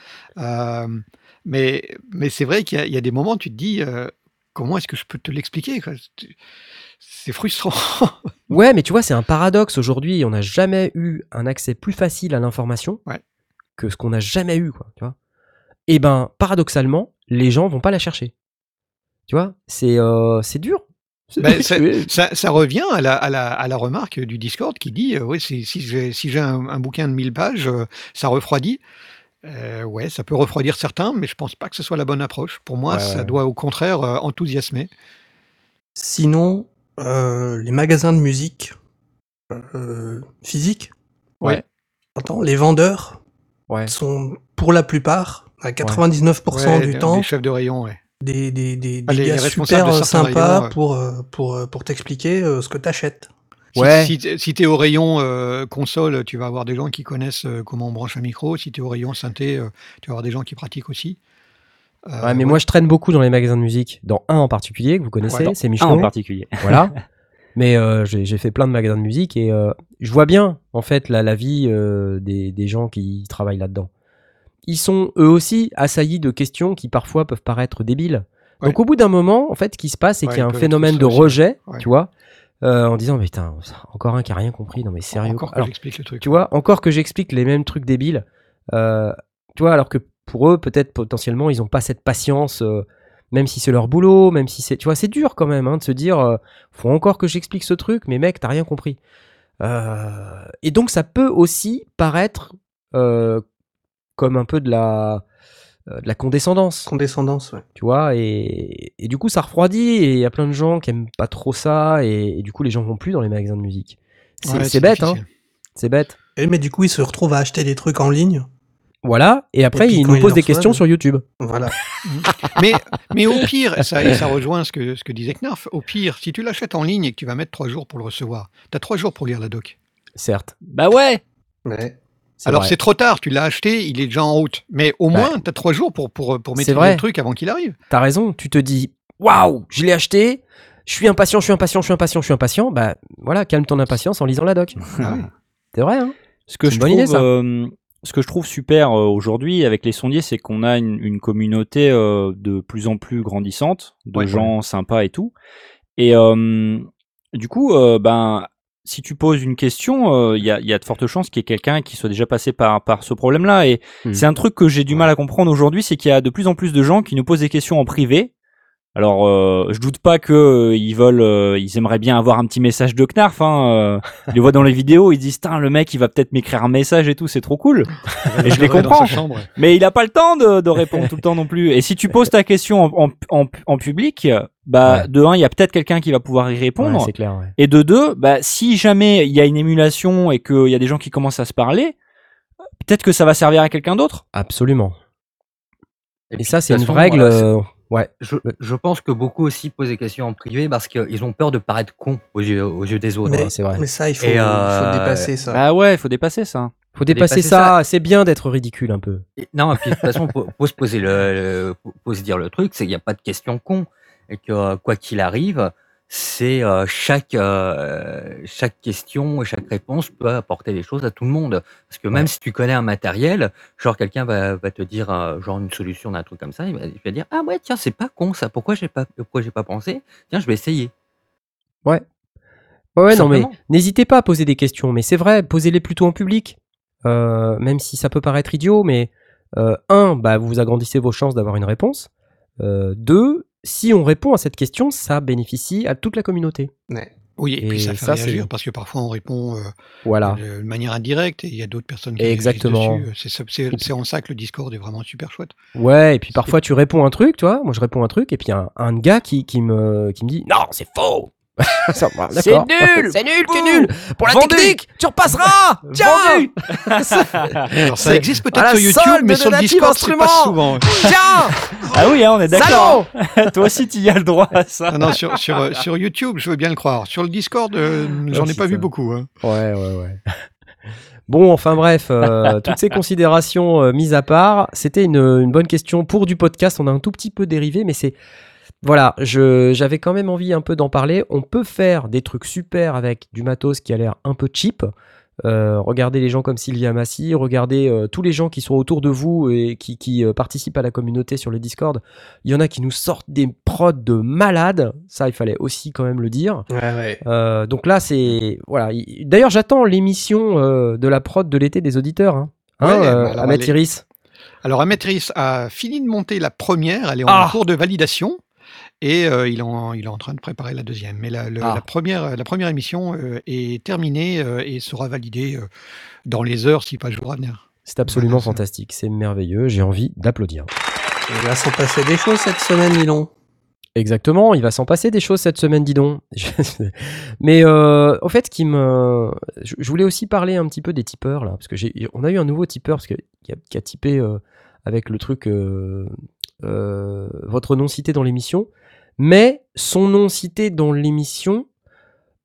Mais mais c'est vrai qu'il y, a- il y a des moments, tu te dis, euh, comment est-ce que je peux te l'expliquer C'est frustrant. [LAUGHS] Ouais, mais tu vois, c'est un paradoxe aujourd'hui. On n'a jamais eu un accès plus facile à l'information Ouais. que ce qu'on n'a jamais eu, quoi. Tu vois? Et ben, paradoxalement, les gens vont pas la chercher. Tu vois? C'est euh, dur. Ben, [LAUGHS] ça, ça revient à la, à, la, à la remarque du Discord qui dit euh, ouais, si, j'ai si un, un bouquin de 1000 pages, euh, ça refroidit. Euh, ouais, ça peut refroidir certains, mais je pense pas que ce soit la bonne approche. Pour moi, Ouais, ça ouais. doit au contraire euh, enthousiasmer. Sinon, euh, les magasins de musique euh, physiques, Ouais. attends, les vendeurs Ouais. sont pour la plupart, à 99% Ouais, du les- temps, les chefs de rayon, ouais. des, des, des, Ah, des les- gars les responsables super sympas rayons, ouais. pour, pour, pour t'expliquer ce que t'achètes. Si, Ouais. si, t'es- si t'es au rayon euh, console, tu vas avoir des gens qui connaissent euh, comment on branche un micro. Si t'es au rayon synthé, euh, tu vas avoir des gens qui pratiquent aussi. Euh, Ouais, mais moi je traîne beaucoup dans les magasins de musique, dans un en particulier que vous connaissez, Ouais. c'est Un en Michelin. particulier. [LAUGHS] voilà. Mais euh, j'ai fait plein de magasins de musique et euh, je vois bien en fait la, la vie euh, des, des gens qui travaillent là-dedans. Ils sont eux aussi assaillis de questions qui parfois peuvent paraître débiles. Donc au bout d'un moment, en fait, ce qui se passe, c'est Ouais, qu'il y a un phénomène de rejet, ouais. tu vois, euh, en disant mais putain, encore un qui a rien compris, non mais sérieux. Encore que Alors, j'explique le truc. tu vois, encore que j'explique les mêmes trucs débiles, euh, tu vois, alors que pour eux, peut-être potentiellement, ils n'ont pas cette patience, euh, même si c'est leur boulot, même si c'est, tu vois, c'est dur quand même hein, de se dire, faut encore que j'explique ce truc, mais mec, t'as rien compris. Et donc, ça peut aussi paraître comme un peu de la, de la condescendance, Condescendance, ouais. tu vois, et, et du coup, ça refroidit, et il y a plein de gens qui aiment pas trop ça, et, et du coup, les gens vont plus dans les magasins de musique. C'est Ouais, bête, hein, c'est bête. Et, mais du coup, ils se retrouvent à acheter des trucs en ligne. Voilà, et après, Et ils nous posent des questions sur YouTube. Voilà. [LAUGHS] mais, mais au pire, et ça, et ça rejoint ce que, ce que disait Knarf, au pire, si tu l'achètes en ligne et que tu vas mettre trois jours pour le recevoir, tu as trois jours pour lire la doc. Certes. Bah ouais Ouais. Alors c'est trop tard, tu l'as acheté, il est déjà en route. Mais au Bah, moins, tu as trois jours pour, pour, pour maîtriser vrai. le truc avant qu'il arrive. T'as raison, tu te dis waouh, je l'ai acheté, je suis impatient, je suis impatient, je suis impatient, je suis impatient. Bah voilà, calme ton impatience en lisant la doc. Ah. C'est vrai, hein Ce que C'est je une bonne trouve, idée, ça. euh, ce que je trouve super euh, aujourd'hui avec les sondiers, c'est qu'on a une, une communauté euh, de plus en plus grandissante, de Ouais. gens sympas et tout. Et euh, du coup, euh, ben, si tu poses une question, euh, il y, a, il y a de fortes chances qu'il y ait quelqu'un qui soit déjà passé par, par ce problème-là. Et Hmm. c'est un truc que j'ai du mal à comprendre aujourd'hui, c'est qu'il y a de plus en plus de gens qui nous posent des questions en privé. Alors, euh, je doute pas que euh, ils veulent, euh, ils aimeraient bien avoir un petit message de Knarf. Hein, euh, ils les voient dans les vidéos, ils disent, Tain, le mec, il va peut-être m'écrire un message et tout, c'est trop cool. Et je les comprends. Mais il a pas le temps de, de répondre tout le temps non plus. Et si tu poses ta question en, en, en, en public, bah, Ouais. de un, il y a peut-être quelqu'un qui va pouvoir y répondre. Ouais, C'est clair, ouais. et de deux, bah, si jamais il y a une émulation et qu'il y a des gens qui commencent à se parler, peut-être que ça va servir à quelqu'un d'autre. Absolument. Et, puis, ça, c'est une règle. voilà, euh, ouais. Je, je pense que beaucoup aussi posent des questions en privé parce qu'ils ont peur de paraître cons aux yeux, aux yeux des autres. Mais, Ouais, c'est vrai. mais ça, il faut, Et, il euh, faut dépasser ça. Ah ouais, il faut dépasser ça. Faut dépasser dépasser ça, c'est bien d'être ridicule un peu. Et- non, et puis de toute façon, faut, faut se poser le, le- faut- faut se dire le truc, c'est qu'il n'y a pas de question con et que euh, quoi qu'il arrive, c'est euh, chaque euh, chaque question et chaque réponse peut apporter des choses à tout le monde. Parce que même Ouais. si tu connais un matériel, genre quelqu'un va, va te dire euh, genre une solution d'un truc comme ça, il va, il va dire ah ouais tiens c'est pas con ça, pourquoi j'ai pas pourquoi j'ai pas pensé, tiens je vais essayer. Ouais. Ouais, non, mais simplement. n'hésitez pas à poser des questions. Mais c'est vrai, posez-les plutôt en public. Même si ça peut paraître idiot, mais euh, un, bah, vous agrandissez vos chances d'avoir une réponse. Euh, deux, si on répond à cette question, ça bénéficie à toute la communauté. Ouais. Oui, et, puis ça fait ça, réagir parce que parfois on répond euh, Voilà. de manière indirecte et il y a d'autres personnes qui réagissent Exactement. dessus. C'est en ça que le Discord est vraiment super chouette. Ouais, et puis parfois tu réponds un truc, tu vois. Moi, je réponds un truc, et puis il y a un, un gars qui, qui, me, qui me dit Non, c'est faux [LAUGHS] C'est nul C'est nul, c'est Bouh nul Pour la Vendu technique, tu repasseras [LAUGHS] Tiens Vendu [LAUGHS] Alors ça existe peut-être sur YouTube, mais sur le Discord c'est pas souvent. Tiens Ah oui, hein, on est d'accord. Toi aussi, tu y as le droit à ça. Ah non, sur, sur, euh, sur YouTube, je veux bien le croire. Sur le Discord, euh, j'en ai pas vu beaucoup. hein. Ouais, ouais, ouais. Bon, enfin bref, euh, toutes ces considérations euh, mises à part, c'était une, une bonne question pour du podcast. On a un tout petit peu dérivé, mais c'est. Voilà, je- j'avais quand même envie un peu d'en parler. On peut faire des trucs super avec du matos qui a l'air un peu cheap. Euh, regardez les gens comme Sylvia Massy, regardez euh, tous les gens qui sont autour de vous et qui, qui, euh, participent à la communauté sur le Discord. Il y en a qui nous sortent des prods de malades. Ça, il fallait aussi quand même le dire. Ouais, ouais. Euh, donc là, c'est voilà. Il- D'ailleurs, j'attends l'émission de la prod de l'été des auditeurs. Hein, Ouais, Hein, euh, alors, Ahmed elle est- Iris. Alors, Ametris a fini de monter la première, elle est en Ah cours de validation. Et euh, il, est en, il est en train de préparer la deuxième. Mais la, le- Ah. la première, la première émission euh, est terminée euh, et sera validée euh, dans les heures, si pas jours à venir. C'est absolument Voilà, fantastique, c'est merveilleux, j'ai envie d'applaudir. Il va s'en passer des choses cette semaine, Milon. Exactement, il va s'en passer des choses cette semaine, dis donc. [LAUGHS] Mais euh, en fait, qui me, je voulais aussi parler un petit peu des tipeurs là, parce que j'ai, on a eu un nouveau tipeur parce que qui a, qui a typé euh, avec le truc euh, euh, votre nom cité dans l'émission, mais son nom cité dans l'émission.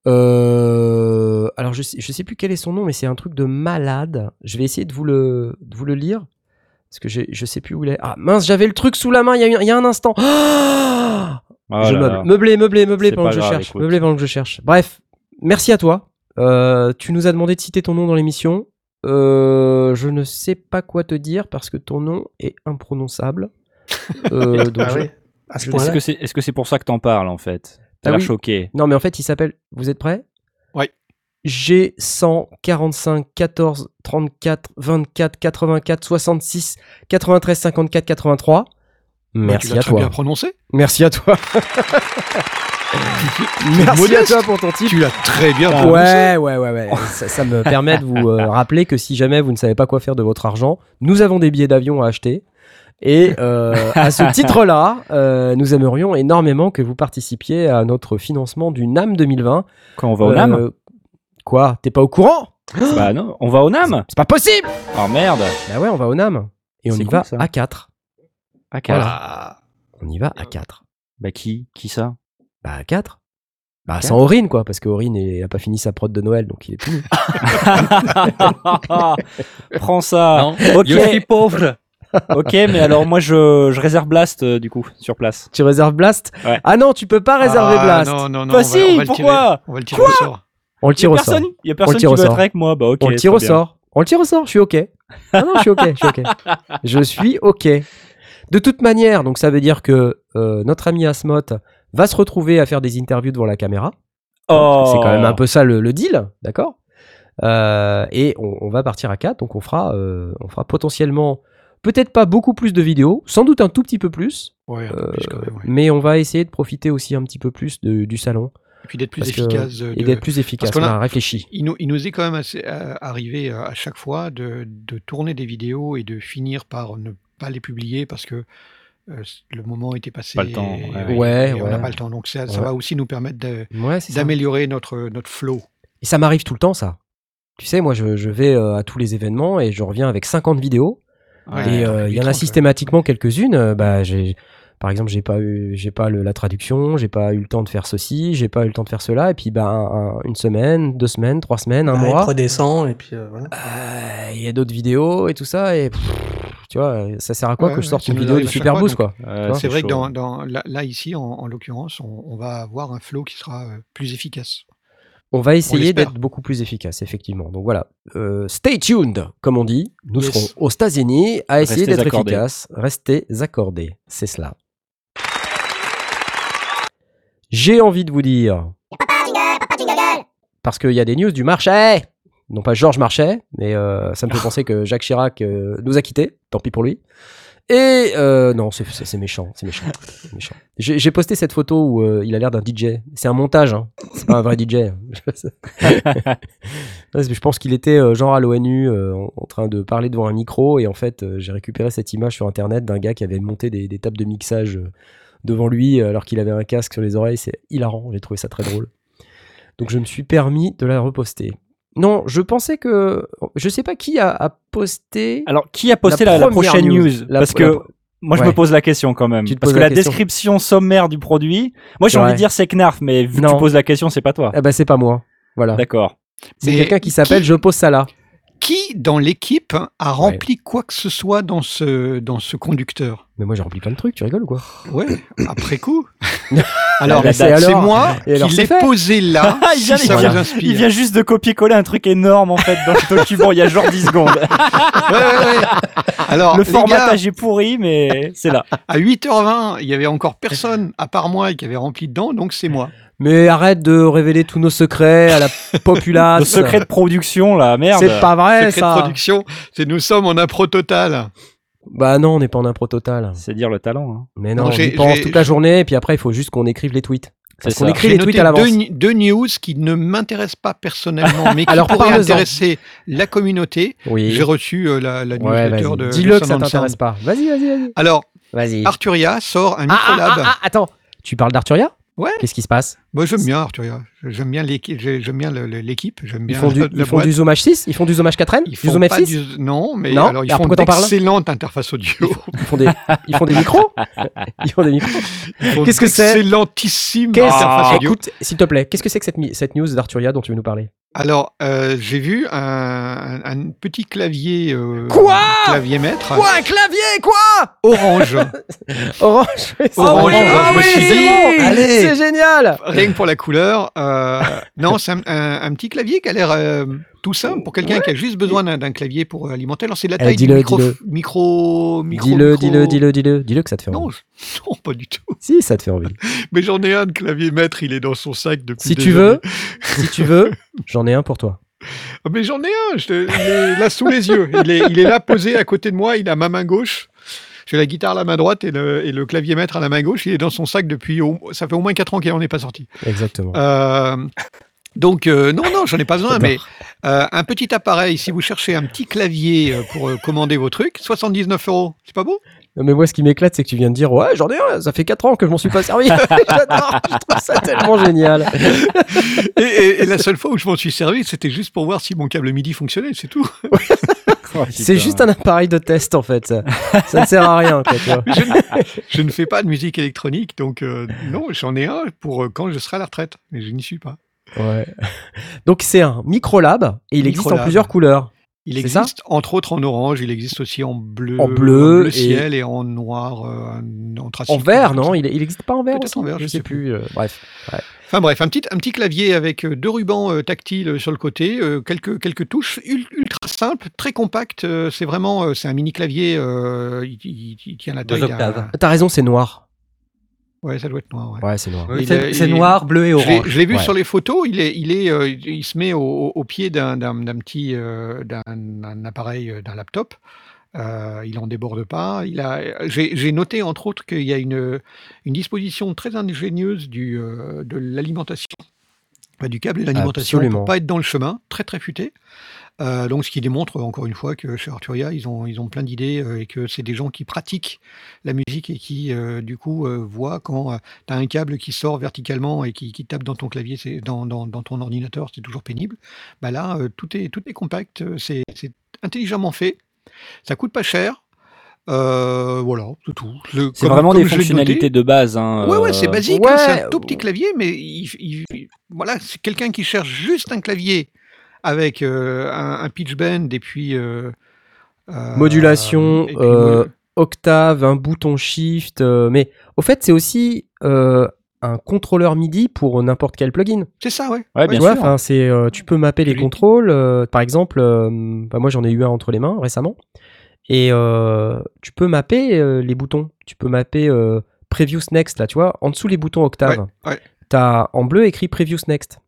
euh, alors je sais, je sais plus quel est son nom, mais c'est un truc de malade. Je vais essayer de vous le, de vous le lire. Parce que je sais plus où il est. Ah mince, j'avais le truc sous la main il y a, eu- il y a un instant. Oh [GASPS] je là meuble. là. Meublé, meublé, meublé pendant que je grave, cherche. écoute. Meublé pendant que je cherche. Bref, merci à toi. Euh, tu nous as demandé de citer ton nom dans l'émission. Euh, je ne sais pas quoi te dire parce que ton nom est imprononçable. [LAUGHS] Euh, donc Ah je- oui, Est-ce point-là. que c'est est-ce que c'est pour ça que t'en parles en fait? T'as Ah l'air oui. choqué. Non, mais en fait, il s'appelle. Vous êtes prêts? Ouais. G 145 14 34 24 84 66 93 54 83. tu Merci l'as à très toi. bien prononcé. Merci à toi. [LAUGHS] Merci à toi pour ton titre. Tu l'as très bien prononcé. Ouais, ouais, ouais, ouais. ça, ça me permet de vous euh, rappeler que si jamais vous ne savez pas quoi faire de votre argent, nous avons des billets d'avion à acheter. Et euh, à ce [LAUGHS] titre-là, euh, nous aimerions énormément que vous participiez à notre financement du NAM 2020. Quand on va au NAM Euh, Quoi? T'es pas au courant? Bah non, on va au NAM C'est pas possible Oh merde Bah ouais, on va au NAM. Et on y cool, va ça. à 4. À quatre. Voilà. On y va à 4. Bah qui Qui ça? Bah à 4. Bah Quatre sans Aurine, quoi, parce que Aurine il a pas fini sa prod de Noël, donc il est tout nu. [LAUGHS] Prends ça Non, Ok, je suis pauvre. Ok, mais alors moi je, je réserve Blast euh, du coup, sur place. tu réserves Blast Ouais. Ah non, tu peux pas réserver Ah, Blast. Non, non, non. Bah on va- si, on va le tirer- pourquoi On va le tirer au sort. On le Y tire a au sort. personne, y a personne qui tire au veut être sort. avec moi, bah ok. on le tire au sort. On le tire au sort, je suis OK. Ah non, je suis OK, je suis OK. Je suis OK. De toute manière, donc ça veut dire que euh, notre ami Asmoth va se retrouver à faire des interviews devant la caméra. Oh. C'est quand même un peu ça le, le deal, d'accord? Euh, Et on, on va partir à 4, donc on fera, euh, on fera potentiellement, peut-être pas beaucoup plus de vidéos, sans doute un tout petit peu plus, Ouais, un peu euh, plus quand même, ouais. mais on va essayer de profiter aussi un petit peu plus de- du salon Et puis d'être plus efficace. euh, et de- d'être plus efficace. On a- a réfléchi. Il nous, il nous est quand même assez, euh, arrivé à chaque fois de, de tourner des vidéos et de finir par ne pas les publier parce que euh, le moment était passé. Pas le temps, et- ouais. et- Ouais, et on n'a ouais. pas le temps. Donc ça, va aussi nous permettre d'améliorer notre, notre flow. Et ça m'arrive tout le temps, ça. Tu sais, moi, je, je vais à tous les événements et je reviens avec 50 vidéos. Ouais. et euh, il y en a 30, ouais. systématiquement quelques-unes. euh, bah, j'ai, par exemple, j'ai pas eu, j'ai pas le- la traduction, j'ai pas eu le temps de faire ceci, j'ai pas eu le temps de faire cela. Et puis, bah, un- un- une semaine, deux semaines, trois semaines, un Bah, mois. redescend et puis euh, voilà. Euh, Il y a d'autres vidéos et tout ça. Et pff, tu vois, ça sert à quoi Ouais, que je sorte une vidéo de Super fois, Boost, donc- quoi C'est vrai que dans, dans- là, là, ici, en, en l'occurrence, on, on va avoir un flow qui sera plus efficace. On va essayer d'être beaucoup plus efficace, effectivement. Donc voilà, Euh, stay tuned, comme on dit. Nous Yes. serons aux États-Unis à essayer d'être efficaces. Restez accordés, c'est cela. J'ai envie de vous dire, parce qu'il y a des news du marché, non pas Georges Marchais, mais euh, ça me fait [LAUGHS] penser que Jacques Chirac euh, nous a quittés, tant pis pour lui. Et euh, non, c'est- méchant, c'est méchant. méchant. J'ai posté cette photo où euh, il a l'air d'un DJ. C'est un montage, hein. c'est pas un vrai DJ. [LAUGHS] Je pense qu'il était euh, genre à l'ONU en, train de parler devant un micro et en fait j'ai récupéré cette image sur internet d'un gars qui avait monté des, des tables de mixage devant lui alors qu'il avait un casque sur les oreilles. C'est hilarant, j'ai trouvé ça très drôle. Donc je me suis permis de la reposter. Non, je pensais que je sais pas qui a, a posté. Alors, qui a posté La la, la première prochaine news? news, La- Parce que moi, je Ouais. me pose la question quand même. Parce que la description sommaire du produit, moi, j'ai envie de dire c'est Knarf, mais vu que tu poses la question, c'est pas toi. Eh ben c'est pas moi. Voilà. D'accord. C'est quelqu'un qui s'appelle Je pose ça là. Qui, dans l'équipe, a rempli quoi que ce soit dans ce, dans ce conducteur? Mais moi j'ai rempli plein de trucs, tu rigoles ou quoi? Ouais, [COUGHS] après coup. [LAUGHS] alors, c'est moi qui l'ai posé là, [LAUGHS] Il si vient- ça il vient- vous inspire. Il vient juste de copier-coller un truc énorme en fait dans le document, il y a genre 10 secondes. [LAUGHS] Ouais, ouais, ouais. Alors, le gars, formatage est pourri, mais c'est là. à 8h20, il y avait encore personne à part moi qui avait rempli dedans, donc c'est moi. Mais arrête de révéler tous nos secrets à la [LAUGHS] populace. Le secret de production là, merde. C'est pas vrai Secret ça. de production, c'est nous sommes en impro total. Bah non, on n'est pas en impro total. C'est dire le talent. hein. Mais non, Non, on j'ai- y pense j'ai- toute la journée et puis après il faut juste qu'on écrive les tweets. Parce C'est qu'on ça. écrit J'ai les noté tweets à l'avance. deux, ni- deux news qui ne m'intéressent pas personnellement, [LAUGHS] mais qui Alors, pourraient parle-en. intéresser la communauté. Oui. J'ai reçu euh, la, la Ouais, newsletter vas-y. de. Dis-le que ça Sound on t'intéresse pas. Vas-y, vas-y, vas-y. Alors, Vas-y. Arturia sort un Ah, ah, microlab. ah, ah, attends. Tu parles d'Arturia? Ouais. Qu'est-ce qui se passe? Moi, j'aime bien Arturia. J'aime bien l'équipe. J'aime bien l'équipe. J'aime Ils font du, ils font du Zoom H6 Ils font du Zoom H4n Ils Du font Zoom pas F6 du- Non, mais Non? alors ils Alors, font pourquoi t'en parles? d'excellentes interfaces audio. Ils font des, ils font des micros? [LAUGHS] Ils font des micros? Ils font Qu'est-ce que c'est? D'excellentissimes Qu'est-ce- interfaces audio. Écoute, s'il te plaît, qu'est-ce que c'est que cette, cette news d'Arturia dont tu veux nous parler? Alors, euh, j'ai vu un, un- un petit clavier. euh, Quoi? Clavier maître. Quoi Un clavier Quoi? Orange. [LAUGHS] Orange c'est Orange, je me oui, suis c'est allez. Génial Rien que pour la couleur. euh, non, c'est un, un- un petit clavier qui a l'air euh, tout simple pour quelqu'un qui a juste besoin d'un clavier pour euh, alimenter. Alors, c'est de la Eh, taille du micro, dis-le. micro, micro. Dis-le, micro- dis-le, dis-le, dis-le. Dis-le que ça te fait Non, envie. je- [LAUGHS] non, pas du tout. Si, ça te fait envie. [LAUGHS] Mais j'en ai un de clavier maître, il est dans son sac depuis Si des tu années. veux, si tu veux, [LAUGHS] j'en ai un pour toi. Ah, Mais j'en ai un, je te- il est là sous les yeux. Il est, il est là posé à côté de moi, il a ma main gauche. J'ai la guitare à la main droite et le, et le clavier maître à la main gauche. Il est dans son sac depuis. au- ça fait au moins 4 ans qu'il n'en est pas sorti. Exactement. Euh, donc, euh, non, non, j'en ai pas besoin, mais euh, un petit appareil, si vous cherchez un petit clavier euh, pour euh, commander vos trucs, 79 euros, c'est pas beau Non, mais moi, ce qui m'éclate, c'est que tu viens de dire Ouais, j'en ai un, ça fait 4 ans que je m'en suis pas servi. [LAUGHS] J'adore, je trouve ça tellement génial. et, et- et la seule fois où je m'en suis servi, c'était juste pour voir si mon câble MIDI fonctionnait, c'est tout. [LAUGHS] C'est juste un appareil de test en fait. Ça, ça ne sert à rien. Quoi, tu vois. je, ne, je ne fais pas de musique électronique, donc euh, non, j'en ai un pour euh, quand je serai à la retraite, mais je n'y suis pas. Ouais. [LAUGHS] Donc c'est un microlab et il existe en plusieurs couleurs. Il existe entre autres en orange, il existe aussi en bleu, En bleu et- ciel et en noir, euh, en En vert, non Il n'existe pas en vert Peut-être aussi en vert, je, je sais sais plus. euh, bref. Enfin bref, un petit, un petit clavier avec euh, deux rubans euh, tactiles sur le côté, euh, quelques, quelques touches, ul- ultra simple, très compact. euh, c'est vraiment, euh, c'est un mini clavier. euh, il, il- il tient la taille. T'as raison, c'est noir. Ouais, ça doit être noir. ouais. Ouais, c'est noir. C'est est- c'est il- noir, bleu et orange. je l'ai vu Ouais. sur les photos. Il est, il est, euh, il se met au, pied d'un, d'un, d'un petit, euh, d'un, d'un appareil, euh, d'un laptop. Euh, il en déborde pas. Il a, j'ai, j'ai noté entre autres qu'il y a une, une disposition très ingénieuse du, euh, de l'alimentation, du câble et l'alimentation Absolument. pour pas être dans le chemin, très très futé. Euh, donc, ce qui démontre encore une fois que chez Arturia, ils ont, ils ont plein d'idées euh, et que c'est des gens qui pratiquent la musique et qui, euh, du coup, voient quand tu as un câble qui sort verticalement et qui, qui tape dans ton clavier, c'est dans, dans, dans ton ordinateur, c'est toujours pénible. Bah là, tout, est, tout est compact, c'est c'est intelligemment fait, ça coûte pas cher. Euh, voilà, c'est tout. Le- C'est comme- vraiment comme des fonctionnalités noté, de base. Hein, Ouais, ouais, c'est basique, ouais, hein, c'est un tout petit ouais. clavier, mais il, il- il- voilà, c'est quelqu'un qui cherche juste un clavier avec euh, un, un pitch bend et puis euh, euh, Modulation, et puis euh, mo- Octave, un bouton shift. euh, mais au fait, c'est aussi euh, un contrôleur MIDI pour n'importe quel plugin. c'est ça, ouais. Ouais, bien tu vois, c'est, euh, tu peux mapper les contrôles. euh, par exemple, euh, bah, moi j'en ai eu un entre les mains récemment. Et euh, tu peux mapper euh, les boutons. Tu peux mapper euh, Previous Next, là, tu vois, en dessous les boutons Octave. Ouais, ouais. T'as en bleu écrit Previous Next.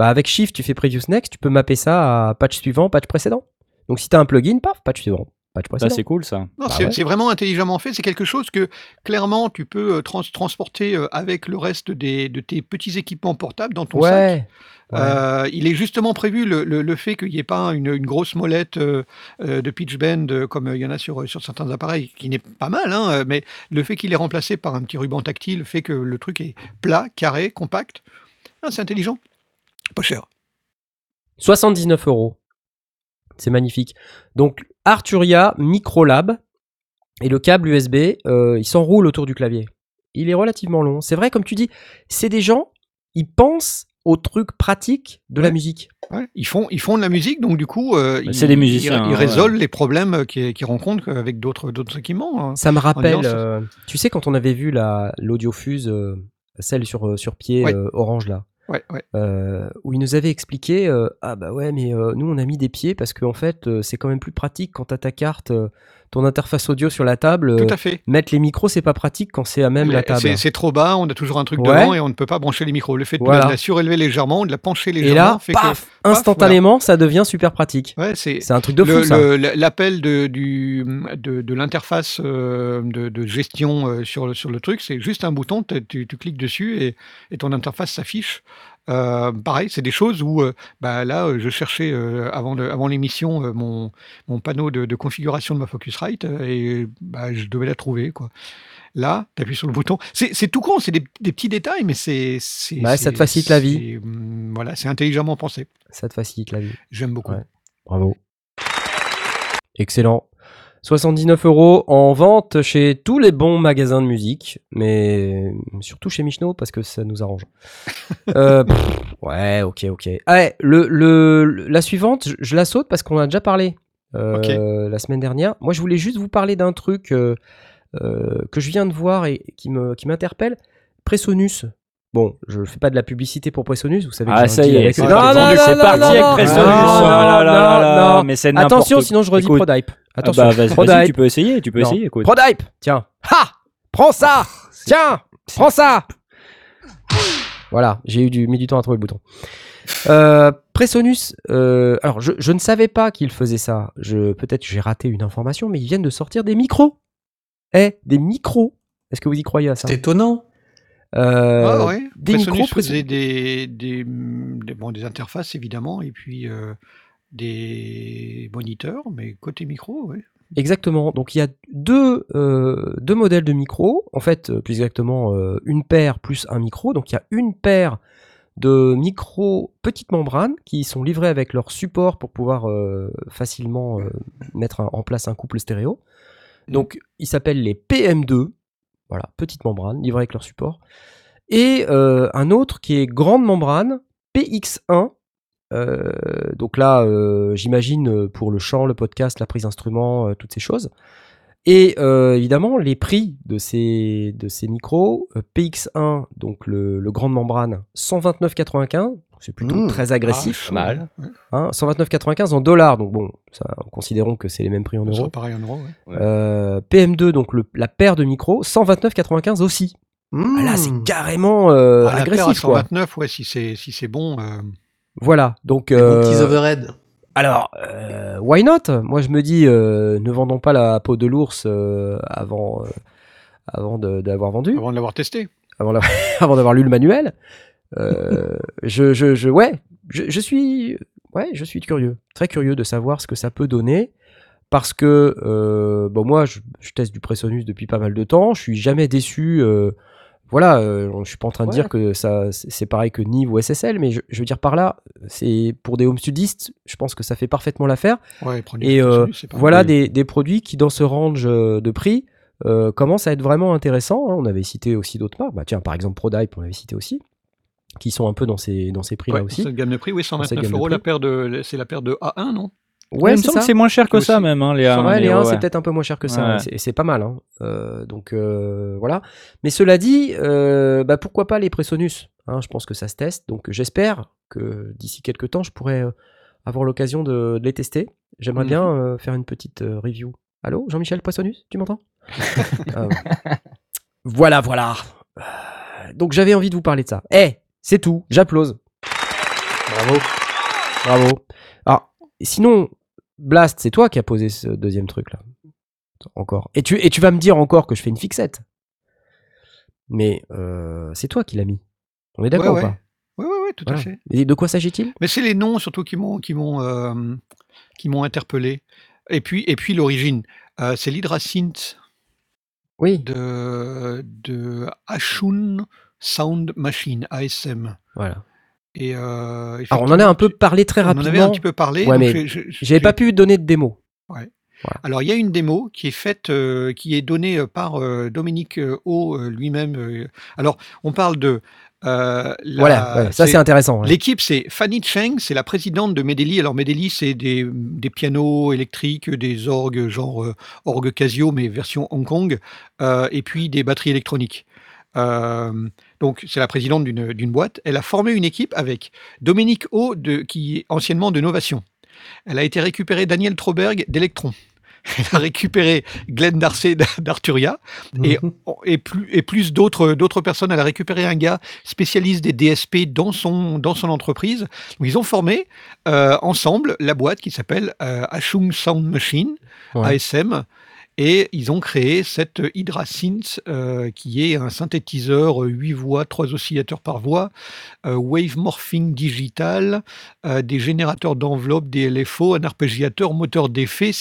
Bah, avec Shift, tu fais Previous Next, tu peux mapper ça à patch suivant, patch précédent. Donc si t'as un plugin, paf, patch suivant, patch Ça, précédent. c'est cool, ça. Non, Bah c'est ouais. c'est vraiment intelligemment fait. C'est quelque chose que clairement tu peux euh, trans- transporter euh, avec le reste des, de tes petits équipements portables dans ton sac. ouais. ouais. Euh, il est justement prévu le, le- le fait qu'il n'y ait pas une, une grosse molette euh, de pitch bend euh, comme il y en a sur, sur certains appareils, qui n'est pas mal, hein, mais le fait qu'il est remplacé par un petit ruban tactile fait que le truc est plat, carré, compact. Ah, c'est intelligent. Pas cher. 79 euros. C'est magnifique. Donc Arturia Microlab et le câble USB, euh, il s'enroule autour du clavier. Il est relativement long. C'est vrai, comme tu dis, c'est des gens, ils pensent aux trucs pratiques de la musique. Ouais, Ils, font, ils font de la musique, donc du coup, euh, Bah, ils, c'est des musiciens, ils- ils hein, résolvent les problèmes qu'ils rencontrent avec d'autres d'autres équipements. hein. Ça me rappelle, euh, tu sais, quand on avait vu la l'audiofuse, euh, celle sur, sur pied Ouais. euh, orange là, Ouais, euh, où il nous avait expliqué euh, ah bah ouais mais euh, nous on a mis des pieds parce qu'en fait euh, c'est quand même plus pratique quand t'as ta carte ton interface audio sur la table. Tout euh, à fait. mettre les micros, c'est pas pratique quand c'est à même la table. C'est trop bas, on a toujours un truc Ouais. devant et on ne peut pas brancher les micros. Le fait de la surélever légèrement, de la pencher légèrement, Et là, fait que paf, instantanément, ça devient super pratique. Ouais, c'est un truc de fou l'appel de, du, de, de l'interface euh, de, de gestion euh, sur, le, sur le truc, c'est juste un bouton, tu, tu cliques dessus et, et ton interface s'affiche. Euh, pareil, c'est des choses où euh, bah, là, euh, je cherchais euh, avant, l'émission mon, mon panneau de, de configuration de ma Focusrite et bah, je devais la trouver. Quoi. Là, tu appuies sur le bouton. C'est tout con, c'est des, des petits détails, mais c'est. Bah, ça te facilite la vie. hum, Voilà, c'est intelligemment pensé. Ça te facilite la vie. J'aime beaucoup. Ouais. Bravo. Excellent. 79 euros en vente chez tous les bons magasins de musique, mais surtout chez Michno parce que ça nous arrange. [LAUGHS] Euh, pff, ouais, ok, ok. Ah ouais, le, le- la suivante, je, je la saute parce qu'on a déjà parlé euh, la semaine dernière. Moi, je voulais juste vous parler d'un truc euh, euh, que je viens de voir et qui me qui m'interpelle. Presonus. Bon, je fais pas de la publicité pour Presonus, vous savez. que Ah, ça y est, c'est parti, c'est parti avec mais c'est n'importe Attention, sinon je redis Écoute. Prodype. Ah Attention, bah, vas-y, tu peux essayer, tu peux Non. essayer, écoute. Prodype, tiens. Ha Prends ça Tiens Prends ça Voilà, j'ai eu du, mis du temps à trouver le bouton. Euh, Presonus, euh, alors je, je ne savais pas qu'il faisait ça. Je, Peut-être que j'ai raté une information, mais ils viennent de sortir des micros. Eh, des micros. Est-ce que vous y croyez à ça? C'est étonnant. Euh, Ah ouais. Des Presonus micros, faisait des, des, des- bon, des interfaces évidemment et puis euh, des moniteurs, mais côté micro, oui. Exactement. Donc il y a deux, euh, modèles de micros. En fait, euh, plus exactement, euh, une paire plus un micro. Donc il y a une paire de micros petites membranes qui sont livrés avec leur support pour pouvoir facilement mettre en place un couple stéréo. Donc ils s'appellent les PM2. Voilà, petites membranes livrées avec leur support. Et un autre qui est grande membrane, PX1. Euh, donc là, euh, j'imagine euh, pour le chant, le podcast, la prise d'instrument, euh, toutes ces choses. Et euh, évidemment, les prix de ces, de ces micros, euh, PX1, donc le, le grande membrane, 129,95, c'est plutôt Mmh. très agressif. Ah, mal. ouais. hein, 129,95 en dollars, donc bon, ça, considérons que c'est les mêmes prix en euros. pareil en euros. ouais. Euh, PM2, donc le- la paire de micros, 129,95 aussi. Ah là, c'est Mmh. carrément euh, Ah, la paire à agressif, quoi. 129, ouais, si c'est si c'est bon. Voilà, donc... Euh, overhead. Alors, euh, why not? Moi, je me dis, euh, ne vendons pas la peau de l'ours euh, avant, euh, avant de- d'avoir vendu, avant de l'avoir testé. avant d'avoir [LAUGHS] avant d'avoir lu le manuel. Euh, je, je, je, ouais, je, je suis, ouais, je suis curieux, très curieux de savoir ce que ça peut donner, parce que, euh, bon, moi, je, je teste du Presonus depuis pas mal de temps, je suis jamais déçu. Voilà, euh, je suis pas en train de Ouais. dire que ça, c'est pareil que Nive ou SSL, mais je, je veux dire par là, c'est pour des home studistes, je pense que ça fait parfaitement l'affaire. Ouais, Et euh, voilà des, des produits qui, dans ce range euh, de prix, euh, commencent à être vraiment intéressants. hein. On avait cité aussi d'autres marques. Bah, tiens, par exemple, Prodype, on l'avait cité aussi, qui sont un peu dans ces, dans ces prix-là Ouais, aussi. Cette gamme de prix, oui, cette 129 gamme de euros, la prix. paire de, c'est la paire de A1, non? Ouais, il me c'est semble ça. que c'est moins cher que Aussi. ça même, hein, les A1, Ouais, les 1, ouais, c'est peut-être un peu moins cher que ça. Ouais. hein. C'est- pas mal. hein. Euh, donc euh, voilà. Mais cela dit, euh, bah, pourquoi pas les Presonus hein, Je pense que ça se teste. Donc j'espère que d'ici quelques temps, je pourrai avoir l'occasion de, de les tester. J'aimerais bien euh, faire une petite euh, review. Allô, Jean-Michel Poissonus, tu m'entends? [LAUGHS] Ah. Voilà, voilà. Donc j'avais envie de vous parler de ça. Eh, c'est tout. J'applause. Bravo. Bravo. Alors, sinon, Blast, c'est toi qui as posé ce deuxième truc là. Encore. Et tu, et tu vas me dire encore que je fais une fixette. Mais euh, c'est toi qui l'as mis. On est d'accord Ouais, ou ouais. pas Oui, oui, oui, tout à fait. Et de quoi s'agit-il? Mais c'est les noms surtout qui m'ont qui m'ont euh, qui m'ont interpellé. Et puis et puis l'origine, Euh, c'est l'hydrasynth Oui. de de Ashun Sound Machine ASM. Voilà. Et euh, Alors on en a un peu parlé très on en avait un rapidement. petit peu parlé. Ouais, mais J'avais pas pu donner de démo. Alors, il y a une démo qui est faite, euh, qui est donnée euh, par euh, Dominique O lui-même. Alors, on parle de. euh, la- voilà, ouais, ça c'est intéressant. ouais. L'équipe, c'est Fanny Cheng, c'est la présidente de Medeli. Alors, Medeli, c'est des, des pianos électriques, des orgues, genre euh, orgue Casio, mais version Hong Kong, euh, et puis des batteries électroniques. Euh, donc, c'est la présidente d'une boîte. Elle a formé une équipe avec Dominique O, de, qui est anciennement de Novation. Elle a été récupérée Daniel Troberg d'Electron. [LAUGHS] elle a récupéré Glenn Darcy d'Arturia et, Mhm. et plus, et plus d'autres personnes. Elle a récupéré un gars spécialiste des DSP dans son, dans son entreprise. Ils ont formé euh, ensemble la boîte qui s'appelle euh, Ashung Sound Machine, Ouais. ASM. Et ils ont créé cette Hydra Synth euh, qui est un synthétiseur 8 voix, 3 oscillateurs par voix, euh, wave morphing digital, euh, des générateurs d'enveloppe, des LFO, un arpégiateur, moteur d'effet,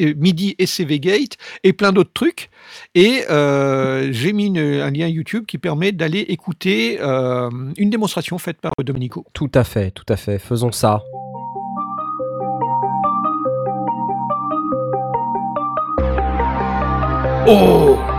euh, MIDI et CV Gate et plein d'autres trucs. Et euh, j'ai mis un lien YouTube qui permet d'aller écouter euh, une démonstration faite par Domenico. Tout à fait, tout à fait. Faisons ça. Oh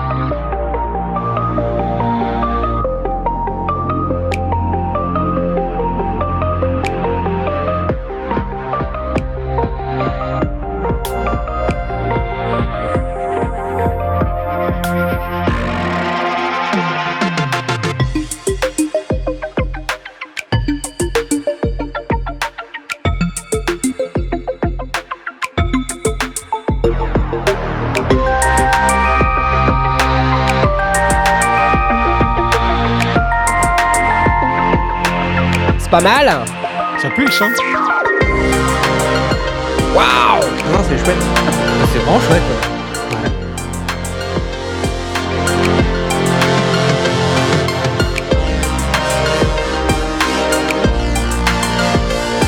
Hein Waouh Non, c'est chouette. C'est vraiment chouette.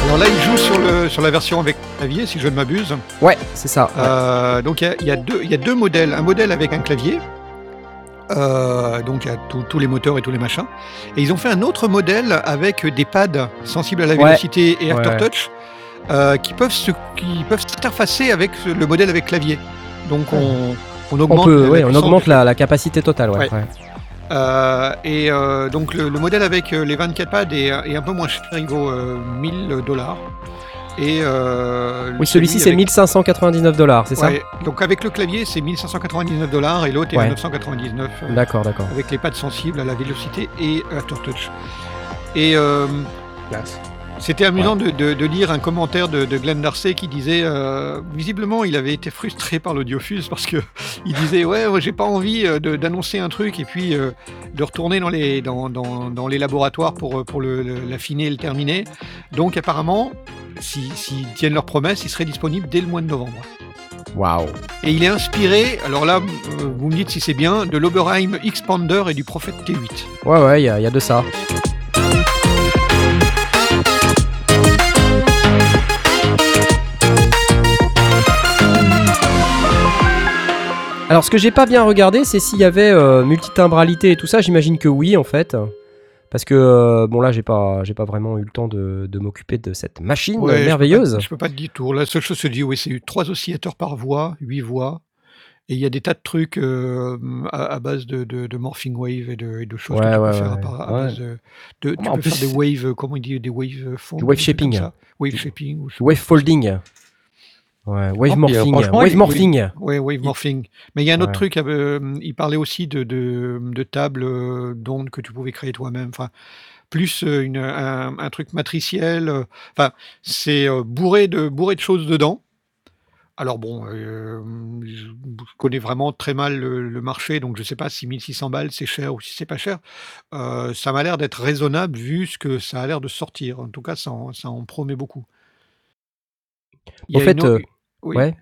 Alors là, il joue sur, le, sur la version avec clavier, si je ne m'abuse. Ouais, c'est ça. ouais. Euh, donc il y a- il y, a deux- il y a deux modèles. Un modèle avec un clavier, euh, donc il y a tous- les moteurs et tous les machins. Et ils ont fait un autre modèle avec des pads sensibles à la Ouais. vélocité et Ouais, aftertouch euh, qui peuvent se- qui peuvent s'interfacer avec le modèle avec clavier. Donc on, on On augmente, peut, la ouais, on puissance augmente du- la, la capacité totale, ouais. Ouais. ouais. Euh, et donc le, le modèle avec les 24 pads est, est un peu moins cher, il vaut euh, 1000 dollars. Et euh, Oui, celui-ci c'est avec- 1599 dollars, c'est ça donc avec le clavier, c'est 1599 dollars et l'autre est à Ouais. 999 euh, D'accord, d'accord. avec les pads sensibles à la vélocité et aftertouch. Et euh. C'était amusant de, de- de lire un commentaire de, de Glenn Darcy qui disait euh, visiblement il avait été frustré par l'audiofuse parce que il disait ouais, ouais, j'ai pas envie euh, d'annoncer un truc et puis euh, de retourner dans les dans, dans- dans les laboratoires pour pour le- le- l'affiner et le terminer. Donc apparemment, si- s'ils tiennent leurs promesses, il serait disponible dès le mois de novembre. Waouh. Et il est inspiré, alors là, vous me dites si c'est bien, de l'Oberheim Expander et du Prophet T8. Ouais, ouais, il y, a- il y a de ça. Alors, ce que j'ai pas bien regardé, c'est s'il y avait euh, multitimbralité et tout ça. J'imagine que oui, en fait. Parce que, euh, bon, là, j'ai pas, j'ai pas vraiment eu le temps de, de m'occuper de cette machine Ouais, je peux merveilleuse. pas- Je peux pas te dire tout. La seule chose que je dis, oui, c'est trois oscillateurs par voix, huit voix. Et il y a des tas de trucs euh, à, à base de, de, de morphing wave et de, et de choses Ouais, que tu ouais, peux faire à, base de, de- tu En peux plus, faire des waves, comment on dit, des wave fonds. Du wave shaping. Wave shaping. Ou, Wave folding. Ouais, wave puis, euh, morphing. Wave il- morphing. Ouais, wave morphing. Mais il y a un autre truc, euh, il parlait aussi de, de, de tables euh, d'ondes que tu pouvais créer toi-même. Enfin, plus euh, une, un, un truc matriciel. euh, Enfin, c'est euh, bourré, de, bourré de choses dedans. Alors bon, euh, je connais vraiment très mal le, le marché, donc je ne sais pas si 1600 balles c'est cher ou si c'est pas cher. Euh, ça m'a l'air d'être raisonnable vu ce que ça a l'air de sortir. En tout cas, ça en, ça en promet beaucoup. Il En fait, une euh, oui. ouais.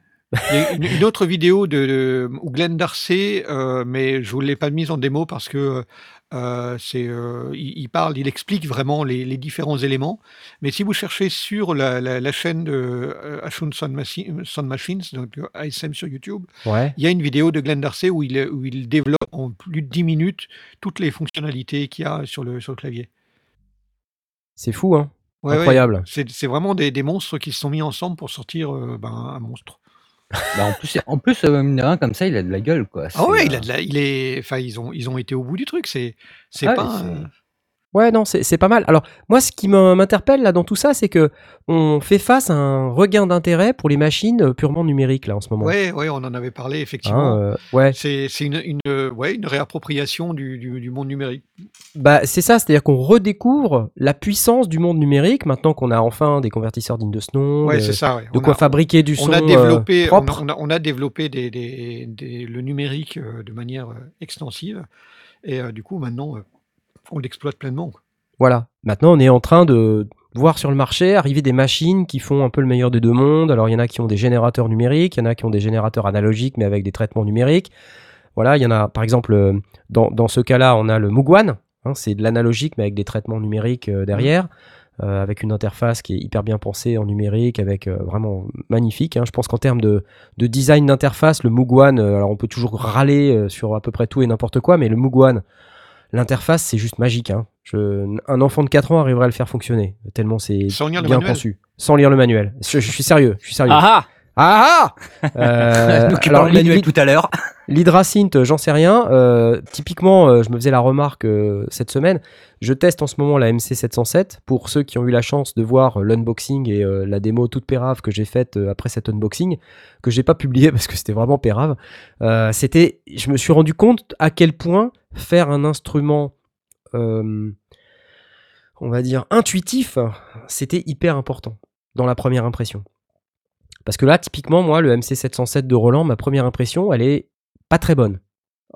Il y a une, une autre vidéo de, de- où Glenn Darcy, euh, mais je ne vous l'ai pas mise en démo parce que euh, c'est, euh, il, il parle, il explique vraiment les, les différents éléments. Mais si vous cherchez sur la, la- la chaîne de euh, Ashun Sound, Machi- Sound Machines, donc ASM sur YouTube, Ouais. il y a une vidéo de Glenn Darcy où il, où il développe en plus de 10 minutes toutes les fonctionnalités qu'il y a sur le, sur le clavier. C'est fou, hein. Ouais, ouais. Incroyable. C'est c'est vraiment des, des monstres qui se sont mis ensemble pour sortir euh, ben, un monstre. Bah, en plus, en plus euh, mine de rien, comme ça, il a de la gueule, quoi. Ah ouais, il a euh, de la, il est, enfin ils ont, ils ont été au bout du truc. C'est, c'est Ouais, pas. c'est- un- Ouais, non, c'est pas mal. Alors, moi, ce qui m'in- m'interpelle là dans tout ça, c'est que on fait face à un regain d'intérêt pour les machines euh, purement numériques là en ce moment. Ouais, ouais, on en avait parlé effectivement. Hein, euh, ouais. C'est une, une, euh, ouais, une réappropriation du, du, du monde numérique. Bah, c'est ça, c'est-à-dire qu'on redécouvre la puissance du monde numérique maintenant qu'on a enfin des convertisseurs dignes de ce nom, Ouais, de, c'est ça. ouais. de quoi a- fabriquer du son on a développé, on a, propre. on a- on a développé des, des- des- le numérique euh, de manière extensive. Et euh, du coup, maintenant, euh, on l'exploite pleinement. Voilà. Maintenant, on est en train de voir sur le marché arriver des machines qui font un peu le meilleur des deux mondes. Alors, il y en a qui ont des générateurs numériques, il y en a qui ont des générateurs analogiques, mais avec des traitements numériques. Voilà, il y en a, par exemple, euh, dans, ce cas-là, on a le Mugwan. hein, c'est de l'analogique, mais avec des traitements numériques euh, derrière, euh, avec une interface qui est hyper bien pensée en numérique, avec vraiment magnifique. hein. Je pense qu'en termes de, de design d'interface, le Mugwan, alors on peut toujours râler sur à peu près tout et n'importe quoi, mais le Mugwan, l'interface, c'est juste magique. hein. Je- un enfant de 4 ans arriverait à le faire fonctionner, tellement c'est bien manuel. conçu. Sans lire le manuel. Je, je suis sérieux, je suis sérieux. Ah Ah ah [LAUGHS] Euh, Nous qui alors, parlons de tout à l'heure. L'hydrasynth, j'en sais rien. Euh, typiquement, euh, je me faisais la remarque euh, cette semaine. Je teste en ce moment la MC707. Pour ceux qui ont eu la chance de voir euh, l'unboxing et euh, la démo toute pérave que j'ai faite euh, après cet unboxing, que j'ai pas publié [LAUGHS] parce que c'était vraiment pérave, euh, c'était, je me suis rendu compte à quel point faire un instrument, euh, on va dire, intuitif, c'était hyper important dans la première impression. Parce que là, typiquement, moi, le MC707 de Roland, ma première impression, elle est pas très bonne.